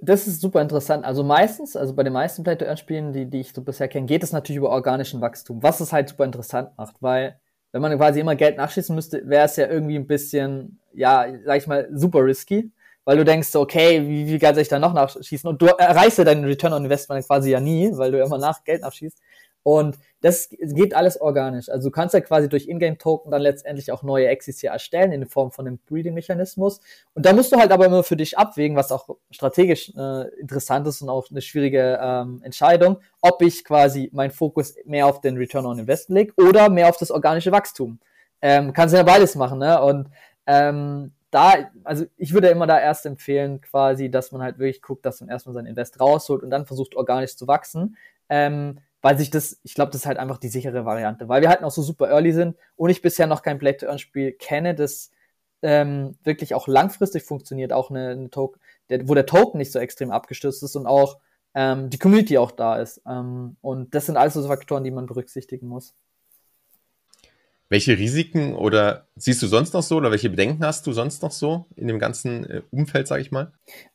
Das ist super interessant. Also meistens, also bei den meisten Play-to-Earn-Spielen, die, die ich so bisher kenne, geht es natürlich über organischen Wachstum, was es halt super interessant macht, weil wenn man quasi immer Geld nachschießen müsste, wäre es ja irgendwie ein bisschen, ja, sag ich mal, super risky, weil du denkst, okay, wie, wie Geld soll ich da noch nachschießen? Und du erreichst ja deinen Return on Investment quasi ja nie, weil du immer nach Geld nachschießt. Und das geht alles organisch. Also du kannst ja quasi durch Ingame-Token dann letztendlich auch neue Exis hier erstellen in Form von einem Breeding-Mechanismus. Und da musst du halt aber immer für dich abwägen, was auch strategisch äh, interessant ist und auch eine schwierige ähm, Entscheidung, ob ich quasi meinen Fokus mehr auf den Return on Invest lege oder mehr auf das organische Wachstum. Ähm, kannst ja beides machen, ne? Und ähm, da, also ich würde immer da erst empfehlen, quasi, dass man halt wirklich guckt, dass man erstmal sein Invest rausholt und dann versucht, organisch zu wachsen. Ähm, weil sich das, ich glaube, das ist halt einfach die sichere Variante, weil wir halt noch so super early sind und ich bisher noch kein Play-to-Earn-Spiel kenne, das ähm, wirklich auch langfristig funktioniert, auch eine, eine Token, der, wo der Token nicht so extrem abgestürzt ist und auch ähm, die Community auch da ist. Ähm, und das sind alles so Faktoren, die man berücksichtigen muss. Welche Risiken oder siehst du sonst noch so oder welche Bedenken hast du sonst noch so in dem ganzen äh, Umfeld, sage ich mal?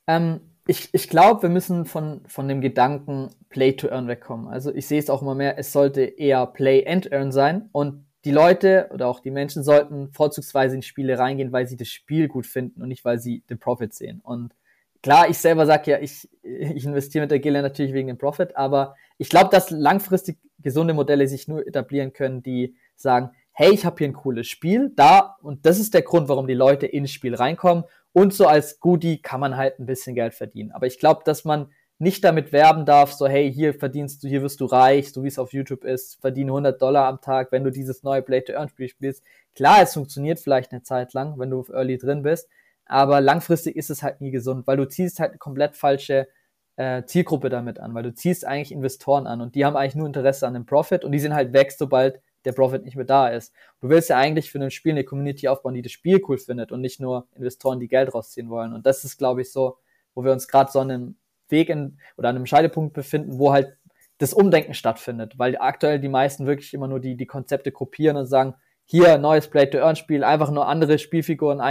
Ähm, ich ich glaube, wir müssen von, von dem Gedanken Play to Earn wegkommen. Also ich sehe es auch immer mehr, es sollte eher Play and Earn sein. Und die Leute oder auch die Menschen sollten vorzugsweise in Spiele reingehen, weil sie das Spiel gut finden und nicht, weil sie den Profit sehen. Und klar, ich selber sage ja, ich, [laughs] ich investiere mit der Gilde natürlich wegen dem Profit, aber ich glaube, dass langfristig gesunde Modelle sich nur etablieren können, die sagen, hey, ich habe hier ein cooles Spiel, da, und das ist der Grund, warum die Leute ins Spiel reinkommen. Und so als Goodie kann man halt ein bisschen Geld verdienen. Aber ich glaube, dass man nicht damit werben darf, so, hey, hier verdienst du, hier wirst du reich, so wie es auf YouTube ist, verdiene 100 Dollar am Tag, wenn du dieses neue Play-to-Earn-Spiel spielst. Klar, es funktioniert vielleicht eine Zeit lang, wenn du early drin bist, aber langfristig ist es halt nie gesund, weil du ziehst halt eine komplett falsche äh, Zielgruppe damit an, weil du ziehst eigentlich Investoren an und die haben eigentlich nur Interesse an dem Profit und die sind halt weg, sobald der Profit nicht mehr da ist. Du willst ja eigentlich für ein Spiel eine Community aufbauen, die das Spiel cool findet und nicht nur Investoren, die Geld rausziehen wollen. Und das ist, glaube ich, so, wo wir uns gerade so an einem Weg in, oder an einem Scheidepunkt befinden, wo halt das Umdenken stattfindet, weil aktuell die meisten wirklich immer nur die, die Konzepte kopieren und sagen, hier neues Play-to-Earn-Spiel, einfach nur andere Spielfiguren,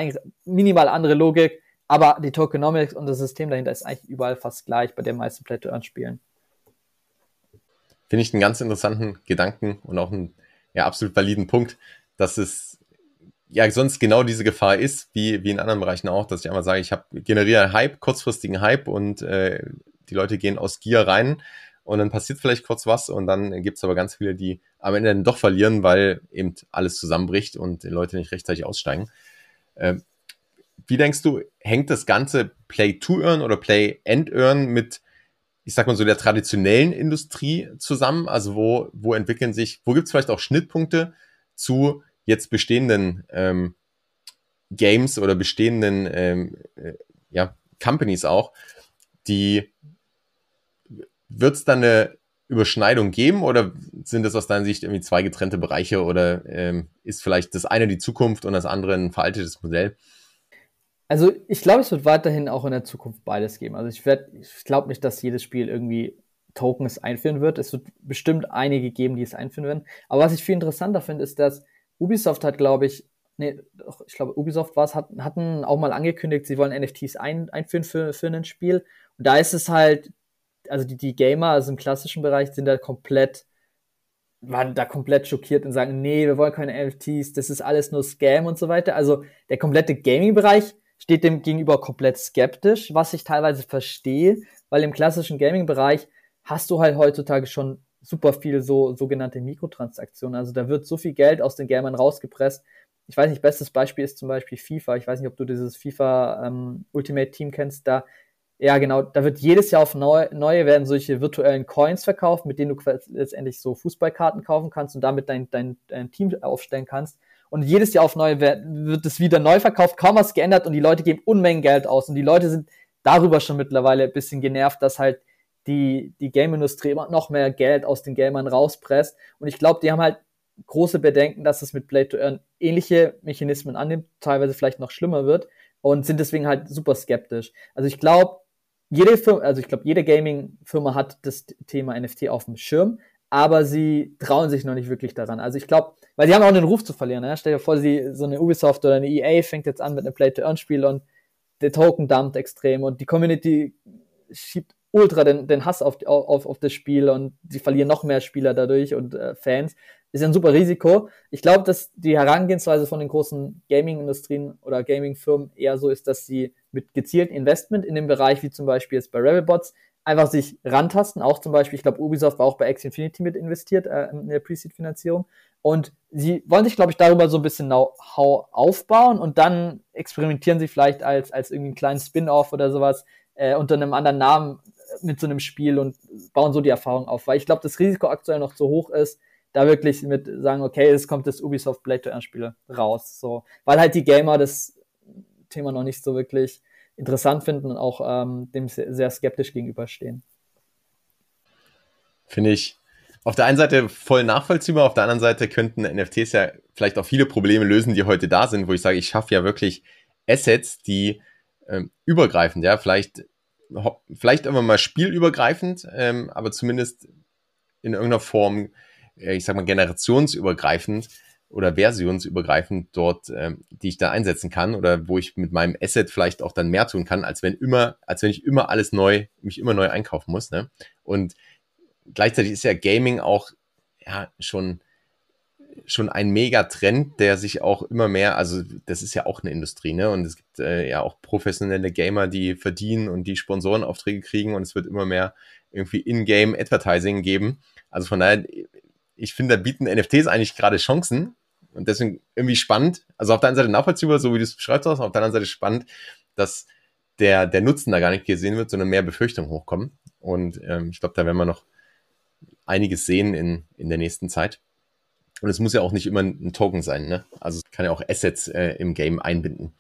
minimal andere Logik, aber die Tokenomics und das System dahinter ist eigentlich überall fast gleich bei den meisten Play-to-Earn-Spielen. Finde ich einen ganz interessanten Gedanken und auch einen ja, absolut validen Punkt, dass es ja sonst genau diese Gefahr ist, wie, wie in anderen Bereichen auch, dass ich einmal sage, ich habe generiere Hype, kurzfristigen Hype und äh, die Leute gehen aus Gier rein und dann passiert vielleicht kurz was und dann gibt es aber ganz viele, die am Ende dann doch verlieren, weil eben alles zusammenbricht und die Leute nicht rechtzeitig aussteigen. Äh, wie denkst du, hängt das ganze Play-to-Earn oder Play-and-Earn mit ich sag mal so, der traditionellen Industrie zusammen? Also wo, wo entwickeln sich, wo gibt es vielleicht auch Schnittpunkte zu jetzt bestehenden ähm, Games oder bestehenden ähm, äh, ja, Companies auch, die wird es dann eine Überschneidung geben oder sind das aus deiner Sicht irgendwie zwei getrennte Bereiche oder ähm, ist vielleicht das eine die Zukunft und das andere ein veraltetes Modell? Also ich glaube, es wird weiterhin auch in der Zukunft beides geben. Also ich ich glaube nicht, dass jedes Spiel irgendwie Tokens einführen wird. Es wird bestimmt einige geben, die es einführen werden. Aber was ich viel interessanter finde, ist, dass Ubisoft hat, glaube ich, nee, ich glaube, Ubisoft war es, hat, hatten auch mal angekündigt, sie wollen NFTs ein, einführen für, für ein Spiel. Und da ist es halt, also die, die Gamer, also im klassischen Bereich, sind da komplett, waren da komplett schockiert und sagen, nee, wir wollen keine NFTs, das ist alles nur Scam und so weiter. Also der komplette Gaming-Bereich steht dem gegenüber komplett skeptisch, was ich teilweise verstehe, weil im klassischen Gaming-Bereich hast du halt heutzutage schon super viel so sogenannte Mikrotransaktionen. Also da wird so viel Geld aus den Gamern rausgepresst. Ich weiß nicht, bestes Beispiel ist zum Beispiel FIFA. Ich weiß nicht, ob du dieses FIFA ähm, Ultimate Team kennst. Da, ja genau, da wird jedes Jahr auf neu, neue werden solche virtuellen Coins verkauft, mit denen du letztendlich so Fußballkarten kaufen kannst und damit dein, dein, dein Team aufstellen kannst und jedes Jahr auf neue wird, wird es wieder neu verkauft, kaum was geändert und die Leute geben Unmengen Geld aus und die Leute sind darüber schon mittlerweile ein bisschen genervt, dass halt die, die Game-Industrie immer noch mehr Geld aus den Gamern rauspresst und ich glaube, die haben halt große Bedenken, dass es mit Play to Earn ähnliche Mechanismen annimmt, teilweise vielleicht noch schlimmer wird und sind deswegen halt super skeptisch. Also ich glaube, jede Firma, also ich glaube, jede Gaming-Firma hat das Thema NFT auf dem Schirm, aber sie trauen sich noch nicht wirklich daran. Also ich glaube, weil sie haben auch den Ruf zu verlieren. Ne? Stell dir vor, sie, so eine Ubisoft oder eine EA fängt jetzt an mit einem Play-to-Earn-Spiel und der Token dumpt extrem und die Community schiebt ultra den, den Hass auf, auf, auf das Spiel und sie verlieren noch mehr Spieler dadurch und äh, Fans. Ist ja ein super Risiko. Ich glaube, dass die Herangehensweise von den großen Gaming-Industrien oder Gaming-Firmen eher so ist, dass sie mit gezielten Investment in dem Bereich, wie zum Beispiel jetzt bei Rebelbots, einfach sich rantasten. Auch zum Beispiel, ich glaube, Ubisoft war auch bei X Infinity mit investiert äh, in der Pre-Seed-Finanzierung. Und sie wollen sich, glaube ich, darüber so ein bisschen Know-how aufbauen und dann experimentieren sie vielleicht als, als irgendwie einen kleinen Spin-off oder sowas äh, unter einem anderen Namen mit so einem Spiel und bauen so die Erfahrung auf. Weil ich glaube, das Risiko aktuell noch zu hoch ist, da wirklich mit sagen, okay, es kommt das Ubisoft Blade to Earn Spiel raus. So, weil halt die Gamer das Thema noch nicht so wirklich interessant finden und auch ähm, dem sehr, skeptisch gegenüberstehen. Finde ich auf der einen Seite voll nachvollziehbar, auf der anderen Seite könnten NFTs ja vielleicht auch viele Probleme lösen, die heute da sind, wo ich sage, ich schaffe ja wirklich Assets, die ähm, übergreifend, ja, vielleicht, vielleicht immer mal spielübergreifend, ähm, aber zumindest in irgendeiner Form, äh, ich sag mal, generationsübergreifend oder versionsübergreifend dort, ähm, die ich da einsetzen kann oder wo ich mit meinem Asset vielleicht auch dann mehr tun kann, als wenn immer, als wenn ich immer alles neu, mich immer neu einkaufen muss. Ne? Und gleichzeitig ist ja Gaming auch ja schon schon ein Megatrend, der sich auch immer mehr, also das ist ja auch eine Industrie, ne? Und es gibt äh, ja auch professionelle Gamer, die verdienen und die Sponsorenaufträge kriegen und es wird immer mehr irgendwie In-Game Advertising geben. Also von daher, ich finde, da bieten NFTs eigentlich gerade Chancen und deswegen irgendwie spannend. Also auf der einen Seite nachvollziehbar, so wie du es beschreibst, auf der anderen Seite spannend, dass der, der Nutzen da gar nicht gesehen wird, sondern mehr Befürchtungen hochkommen. Und ähm, ich glaube, da werden wir noch einiges sehen in, in der nächsten Zeit. Und es muss ja auch nicht immer ein Token sein, ne? Also kann ja auch Assets äh, im Game einbinden.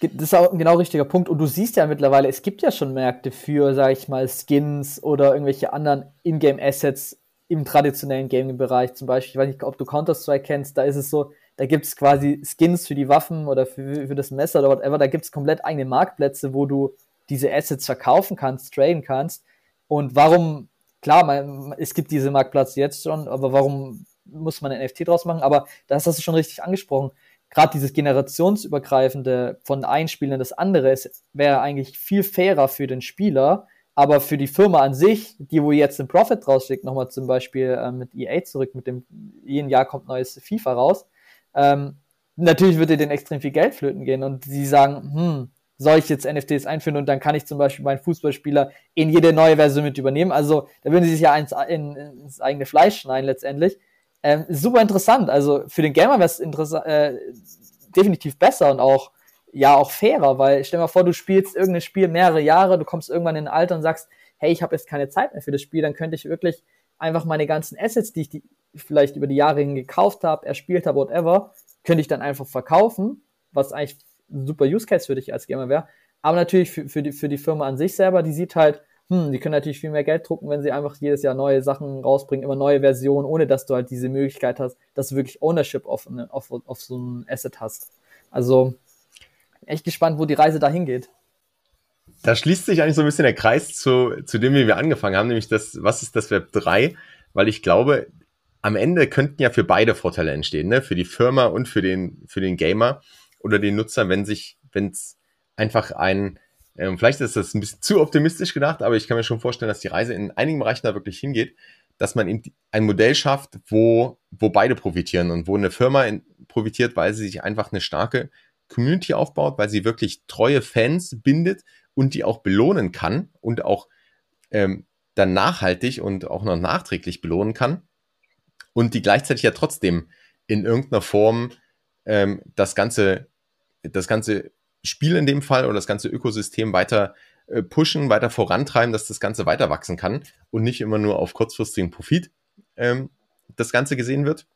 Das ist auch ein genau richtiger Punkt. Und du siehst ja mittlerweile, es gibt ja schon Märkte für, sag ich mal, Skins oder irgendwelche anderen Ingame-Assets im traditionellen Gaming-Bereich. Zum Beispiel, ich weiß nicht, ob du Counter-Strike kennst, da ist es so, da gibt es quasi Skins für die Waffen oder für, für das Messer oder whatever. Da gibt es komplett eigene Marktplätze, wo du diese Assets verkaufen kannst, traden kannst. Und warum klar, man, es gibt diese Marktplatz jetzt schon, aber warum muss man ein NFT draus machen? Aber das hast du schon richtig angesprochen. Gerade dieses generationsübergreifende von ein Spiel in das andere wäre eigentlich viel fairer für den Spieler, aber für die Firma an sich, die wo jetzt den Profit rausschickt, nochmal zum Beispiel äh, mit EA zurück, mit dem jeden Jahr kommt neues FIFA raus, ähm, natürlich würde denen extrem viel Geld flöten gehen und sie sagen, hm, soll ich jetzt NFTs einführen und dann kann ich zum Beispiel meinen Fußballspieler in jede neue Version mit übernehmen. Also da würden sie sich ja ins, in, ins eigene Fleisch schneiden letztendlich. Ähm, super interessant. Also für den Gamer wäre es äh, definitiv besser und auch ja auch fairer, weil stell dir mal vor, du spielst irgendein Spiel mehrere Jahre, du kommst irgendwann in ein Alter und sagst, hey, ich habe jetzt keine Zeit mehr für das Spiel, dann könnte ich wirklich einfach meine ganzen Assets, die ich die vielleicht über die Jahre hin gekauft habe, erspielt habe, whatever, könnte ich dann einfach verkaufen, was eigentlich ein super Use Case für dich als Gamer wäre. Aber natürlich für, für, die, für die Firma an sich selber, die sieht halt, hm, die können natürlich viel mehr Geld drucken, wenn sie einfach jedes Jahr neue Sachen rausbringen, immer neue Versionen, ohne dass du halt diese Möglichkeit hast, dass du wirklich Ownership auf, auf, auf so ein Asset hast. Also echt gespannt, wo die Reise dahin geht. Da schließt sich eigentlich so ein bisschen der Kreis zu, zu dem, wie wir angefangen haben, nämlich das, was ist das Web 3? Weil ich glaube, am Ende könnten ja für beide Vorteile entstehen, ne? Für die Firma und für den, für den Gamer oder den Nutzer, wenn sich, wenn es einfach ein, ähm, vielleicht ist das ein bisschen zu optimistisch gedacht, aber ich kann mir schon vorstellen, dass die Reise in einigen Bereichen da wirklich hingeht, dass man eben ein Modell schafft, wo, wo beide profitieren und wo eine Firma in, profitiert, weil sie sich einfach eine starke Community aufbaut, weil sie wirklich treue Fans bindet und die auch belohnen kann und auch ähm, dann nachhaltig und auch noch nachträglich belohnen kann und die gleichzeitig ja trotzdem in irgendeiner Form ähm, das Ganze das ganze Spiel in dem Fall oder das ganze Ökosystem weiter äh, pushen, weiter vorantreiben, dass das Ganze weiter wachsen kann und nicht immer nur auf kurzfristigen Profit ähm, das Ganze gesehen wird.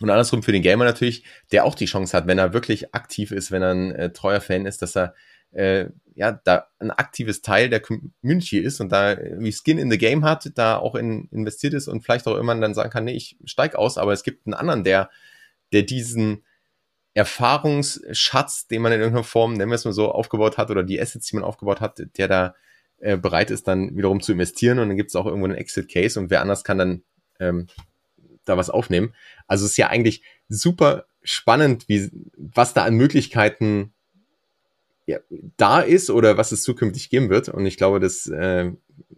Und andersrum für den Gamer natürlich, der auch die Chance hat, wenn er wirklich aktiv ist, wenn er ein äh, treuer Fan ist, dass er äh, ja da ein aktives Teil der Community ist und da wie Skin in the Game hat, da auch in, investiert ist und vielleicht auch immer dann sagen kann, nee, ich steig aus, aber es gibt einen anderen, der, der diesen Erfahrungsschatz, den man in irgendeiner Form, nennen wir es mal so, aufgebaut hat oder die Assets, die man aufgebaut hat, der da äh, bereit ist, dann wiederum zu investieren und dann gibt es auch irgendwo einen Exit-Case und wer anders kann dann ähm, da was aufnehmen. Also es ist ja eigentlich super spannend, wie, was da an Möglichkeiten ja, da ist oder was es zukünftig geben wird. Und ich glaube, dass, äh,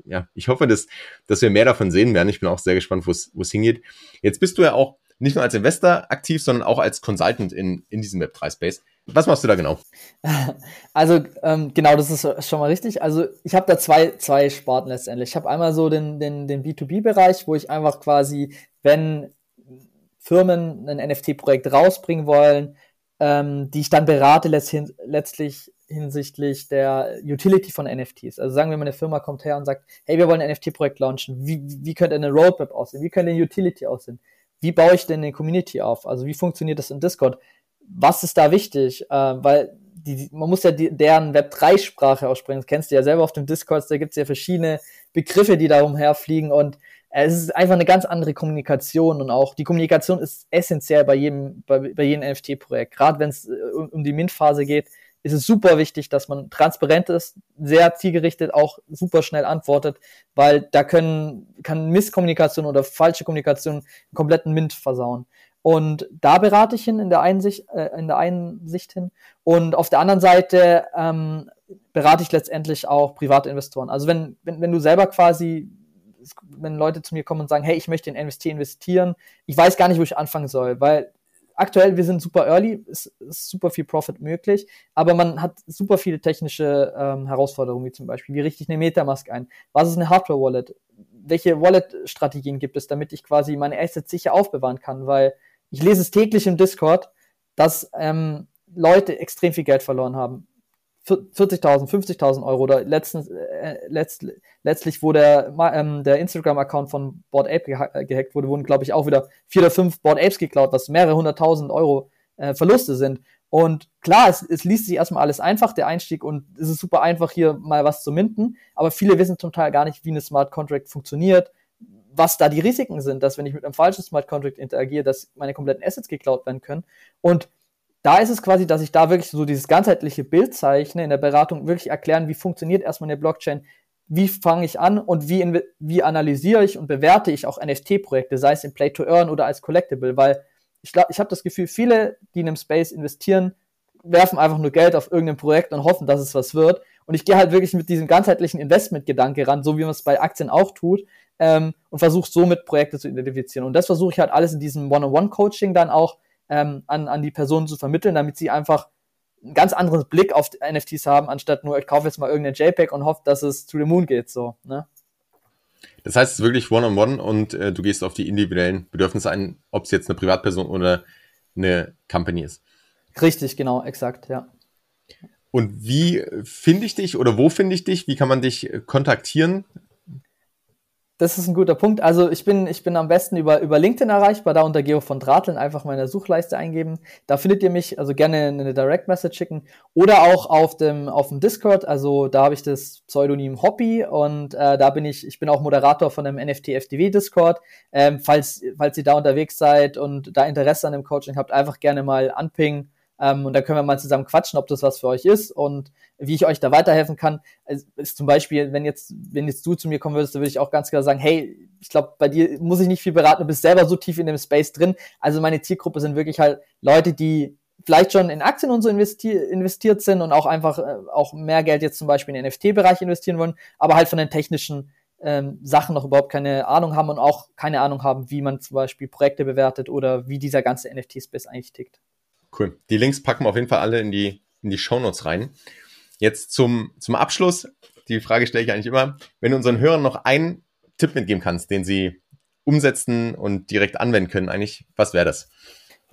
ja, ich hoffe, dass, dass wir mehr davon sehen werden. Ich bin auch sehr gespannt, wo es hingeht. Jetzt bist du ja auch nicht nur als Investor aktiv, sondern auch als Consultant in, in diesem Web3-Space. Was machst du da genau? [laughs] Also ähm, genau, das ist schon mal richtig. Also ich habe da zwei, zwei Sparten letztendlich. Ich habe einmal so den, den, den B2B-Bereich, wo ich einfach quasi, wenn Firmen ein NFT-Projekt rausbringen wollen, ähm, die ich dann berate letztlich hinsichtlich der Utility von NFTs. Also sagen wir mal, eine Firma kommt her und sagt, hey, wir wollen ein NFT-Projekt launchen. Wie, wie könnte eine Roadmap aussehen? Wie könnte eine Utility aussehen? Wie baue ich denn eine Community auf? Also wie funktioniert das in Discord? Was ist da wichtig? Äh, weil die, man muss ja die, deren Web3-Sprache aussprechen. Das kennst du ja selber auf dem Discord, da gibt es ja verschiedene Begriffe, die da umherfliegen und es ist einfach eine ganz andere Kommunikation und auch die Kommunikation ist essentiell bei jedem, bei, bei jedem NFT-Projekt. Gerade wenn es äh, um, um die Mint-Phase geht, ist es super wichtig, dass man transparent ist, sehr zielgerichtet auch super schnell antwortet, weil da können, kann Misskommunikation oder falsche Kommunikation einen kompletten Mint versauen. Und da berate ich hin in der einen Sicht, äh, in der einen Sicht hin. Und auf der anderen Seite ähm, berate ich letztendlich auch private Investoren. Also wenn, wenn, wenn du selber quasi, wenn Leute zu mir kommen und sagen, hey, ich möchte in NFT investieren, ich weiß gar nicht, wo ich anfangen soll, weil aktuell, wir sind super early, ist, ist super viel Profit möglich, aber man hat super viele technische ähm, Herausforderungen, wie zum Beispiel, wie richte ich eine Metamask ein? Was ist eine Hardware-Wallet? Welche Wallet-Strategien gibt es, damit ich quasi meine Assets sicher aufbewahren kann? Weil ich lese es täglich im Discord, dass ähm, Leute extrem viel Geld verloren haben. 40.000, 50.000 Euro oder letztens, äh, letzt, letztlich, wo der, ähm, der Instagram-Account von Board Ape äh, gehackt wurde, wurden, glaube ich, auch wieder vier oder fünf Board Apes geklaut, was mehrere hunderttausend Euro äh, Verluste sind. Und klar, es, es liest sich erstmal alles einfach, der Einstieg, und es ist super einfach, hier mal was zu minden, aber viele wissen zum Teil gar nicht, wie eine Smart Contract funktioniert, was da die Risiken sind, dass wenn ich mit einem falschen Smart Contract interagiere, dass meine kompletten Assets geklaut werden können. Und da ist es quasi, dass ich da wirklich so dieses ganzheitliche Bild zeichne, in der Beratung wirklich erklären, wie funktioniert erstmal eine Blockchain, wie fange ich an und wie, wie analysiere ich und bewerte ich auch NFT-Projekte, sei es in Play to Earn oder als Collectible, weil ich glaube, ich habe das Gefühl, viele, die in einem Space investieren, werfen einfach nur Geld auf irgendein Projekt und hoffen, dass es was wird. Und ich gehe halt wirklich mit diesem ganzheitlichen Investment-Gedanke ran, so wie man es bei Aktien auch tut, ähm, und versuche somit Projekte zu identifizieren. Und das versuche ich halt alles in diesem One-on-One-Coaching dann auch ähm, an, an die Person zu vermitteln, damit sie einfach einen ganz anderen Blick auf NFTs haben, anstatt nur, ich kaufe jetzt mal irgendein JPEG und hoffe, dass es to the moon geht, so, ne? Das heißt, es ist wirklich One-on-One -on -one und äh, du gehst auf die individuellen Bedürfnisse ein, ob es jetzt eine Privatperson oder eine Company ist. Richtig, genau, exakt, ja. Und wie finde ich dich oder wo finde ich dich? Wie kann man dich kontaktieren? Das ist ein guter Punkt. Also ich bin, ich bin am besten über, über LinkedIn erreichbar, da unter Geo von Drateln einfach meine Suchleiste eingeben. Da findet ihr mich, also gerne eine Direct Message schicken. Oder auch auf dem, auf dem Discord, also da habe ich das Pseudonym Hobby und äh, da bin ich, ich bin auch Moderator von dem NFT FDW Discord. Ähm, falls, falls ihr da unterwegs seid und da Interesse an dem Coaching habt, einfach gerne mal anpingen ähm, und da können wir mal zusammen quatschen, ob das was für euch ist und wie ich euch da weiterhelfen kann. Ist, ist zum Beispiel, wenn jetzt, wenn jetzt du zu mir kommen würdest, dann würde ich auch ganz klar sagen, hey, ich glaube, bei dir muss ich nicht viel beraten, du bist selber so tief in dem Space drin. Also meine Zielgruppe sind wirklich halt Leute, die vielleicht schon in Aktien und so investi investiert sind und auch einfach äh, auch mehr Geld jetzt zum Beispiel in den NFT-Bereich investieren wollen, aber halt von den technischen ähm, Sachen noch überhaupt keine Ahnung haben und auch keine Ahnung haben, wie man zum Beispiel Projekte bewertet oder wie dieser ganze NFT-Space eigentlich tickt. Cool. Die Links packen wir auf jeden Fall alle in die, in die Shownotes rein. Jetzt zum, zum Abschluss. Die Frage stelle ich eigentlich immer. Wenn du unseren Hörern noch einen Tipp mitgeben kannst, den sie umsetzen und direkt anwenden können, eigentlich, was wäre das?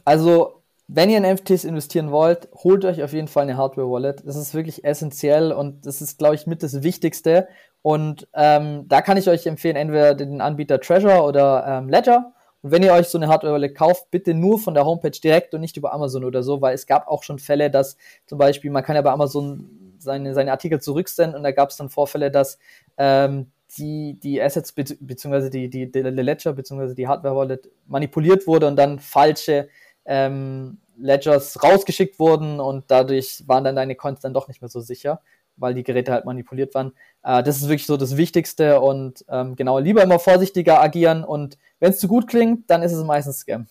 Also, wenn ihr in NFTs investieren wollt, holt euch auf jeden Fall eine Hardware-Wallet. Das ist wirklich essentiell und das ist, glaube ich, mit das Wichtigste. Und ähm, da kann ich euch empfehlen, entweder den Anbieter Treasure oder ähm, Ledger und wenn ihr euch so eine Hardware-Wallet kauft, bitte nur von der Homepage direkt und nicht über Amazon oder so, weil es gab auch schon Fälle, dass zum Beispiel, man kann ja bei Amazon seine, seine Artikel zurücksenden und da gab es dann Vorfälle, dass ähm, die, die Assets be beziehungsweise die, die, die Ledger beziehungsweise die Hardware-Wallet manipuliert wurde und dann falsche ähm, Ledgers rausgeschickt wurden und dadurch waren dann deine Coins dann doch nicht mehr so sicher weil die Geräte halt manipuliert waren. Äh, das ist wirklich so das Wichtigste und ähm, genau, lieber immer vorsichtiger agieren und wenn es zu gut klingt, dann ist es meistens Scam.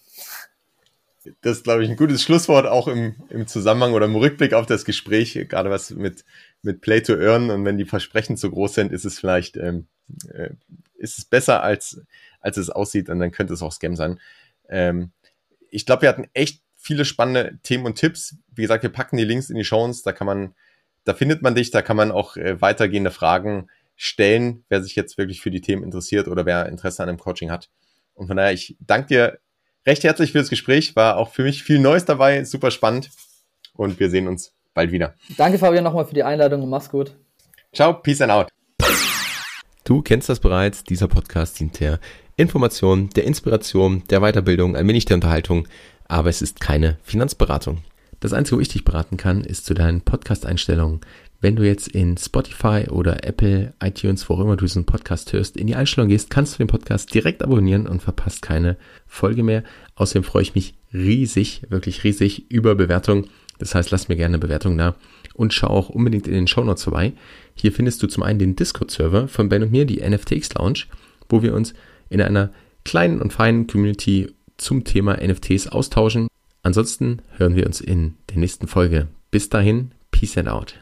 Das ist, glaube ich, ein gutes Schlusswort, auch im, im Zusammenhang oder im Rückblick auf das Gespräch, gerade was mit, mit Play to Earn und wenn die Versprechen zu groß sind, ist es vielleicht, ähm, äh, ist es besser, als, als es aussieht und dann könnte es auch Scam sein. Ähm, ich glaube, wir hatten echt viele spannende Themen und Tipps. Wie gesagt, wir packen die Links in die Shows, da kann man da findet man dich, da kann man auch äh, weitergehende Fragen stellen, wer sich jetzt wirklich für die Themen interessiert oder wer Interesse an einem Coaching hat. Und von daher, ich danke dir recht herzlich für das Gespräch. War auch für mich viel Neues dabei, super spannend. Und wir sehen uns bald wieder. Danke, Fabian, nochmal für die Einladung und mach's gut. Ciao, peace and out. Du kennst das bereits. Dieser Podcast dient der Information, der Inspiration, der Weiterbildung, ein wenig der Unterhaltung. Aber es ist keine Finanzberatung. Das Einzige, wo ich dich beraten kann, ist zu deinen Podcast-Einstellungen, Wenn du jetzt in Spotify oder Apple, iTunes, wo auch immer du diesen Podcast hörst, in die Einstellung gehst, kannst du den Podcast direkt abonnieren und verpasst keine Folge mehr. Außerdem freue ich mich riesig, wirklich riesig über Bewertungen. Das heißt, lass mir gerne eine Bewertung da und schau auch unbedingt in den Show Notes vorbei. Hier findest du zum einen den Discord-Server von Ben und mir, die NFTX Lounge, wo wir uns in einer kleinen und feinen Community zum Thema NFTs austauschen. Ansonsten hören wir uns in der nächsten Folge. Bis dahin, Peace and out.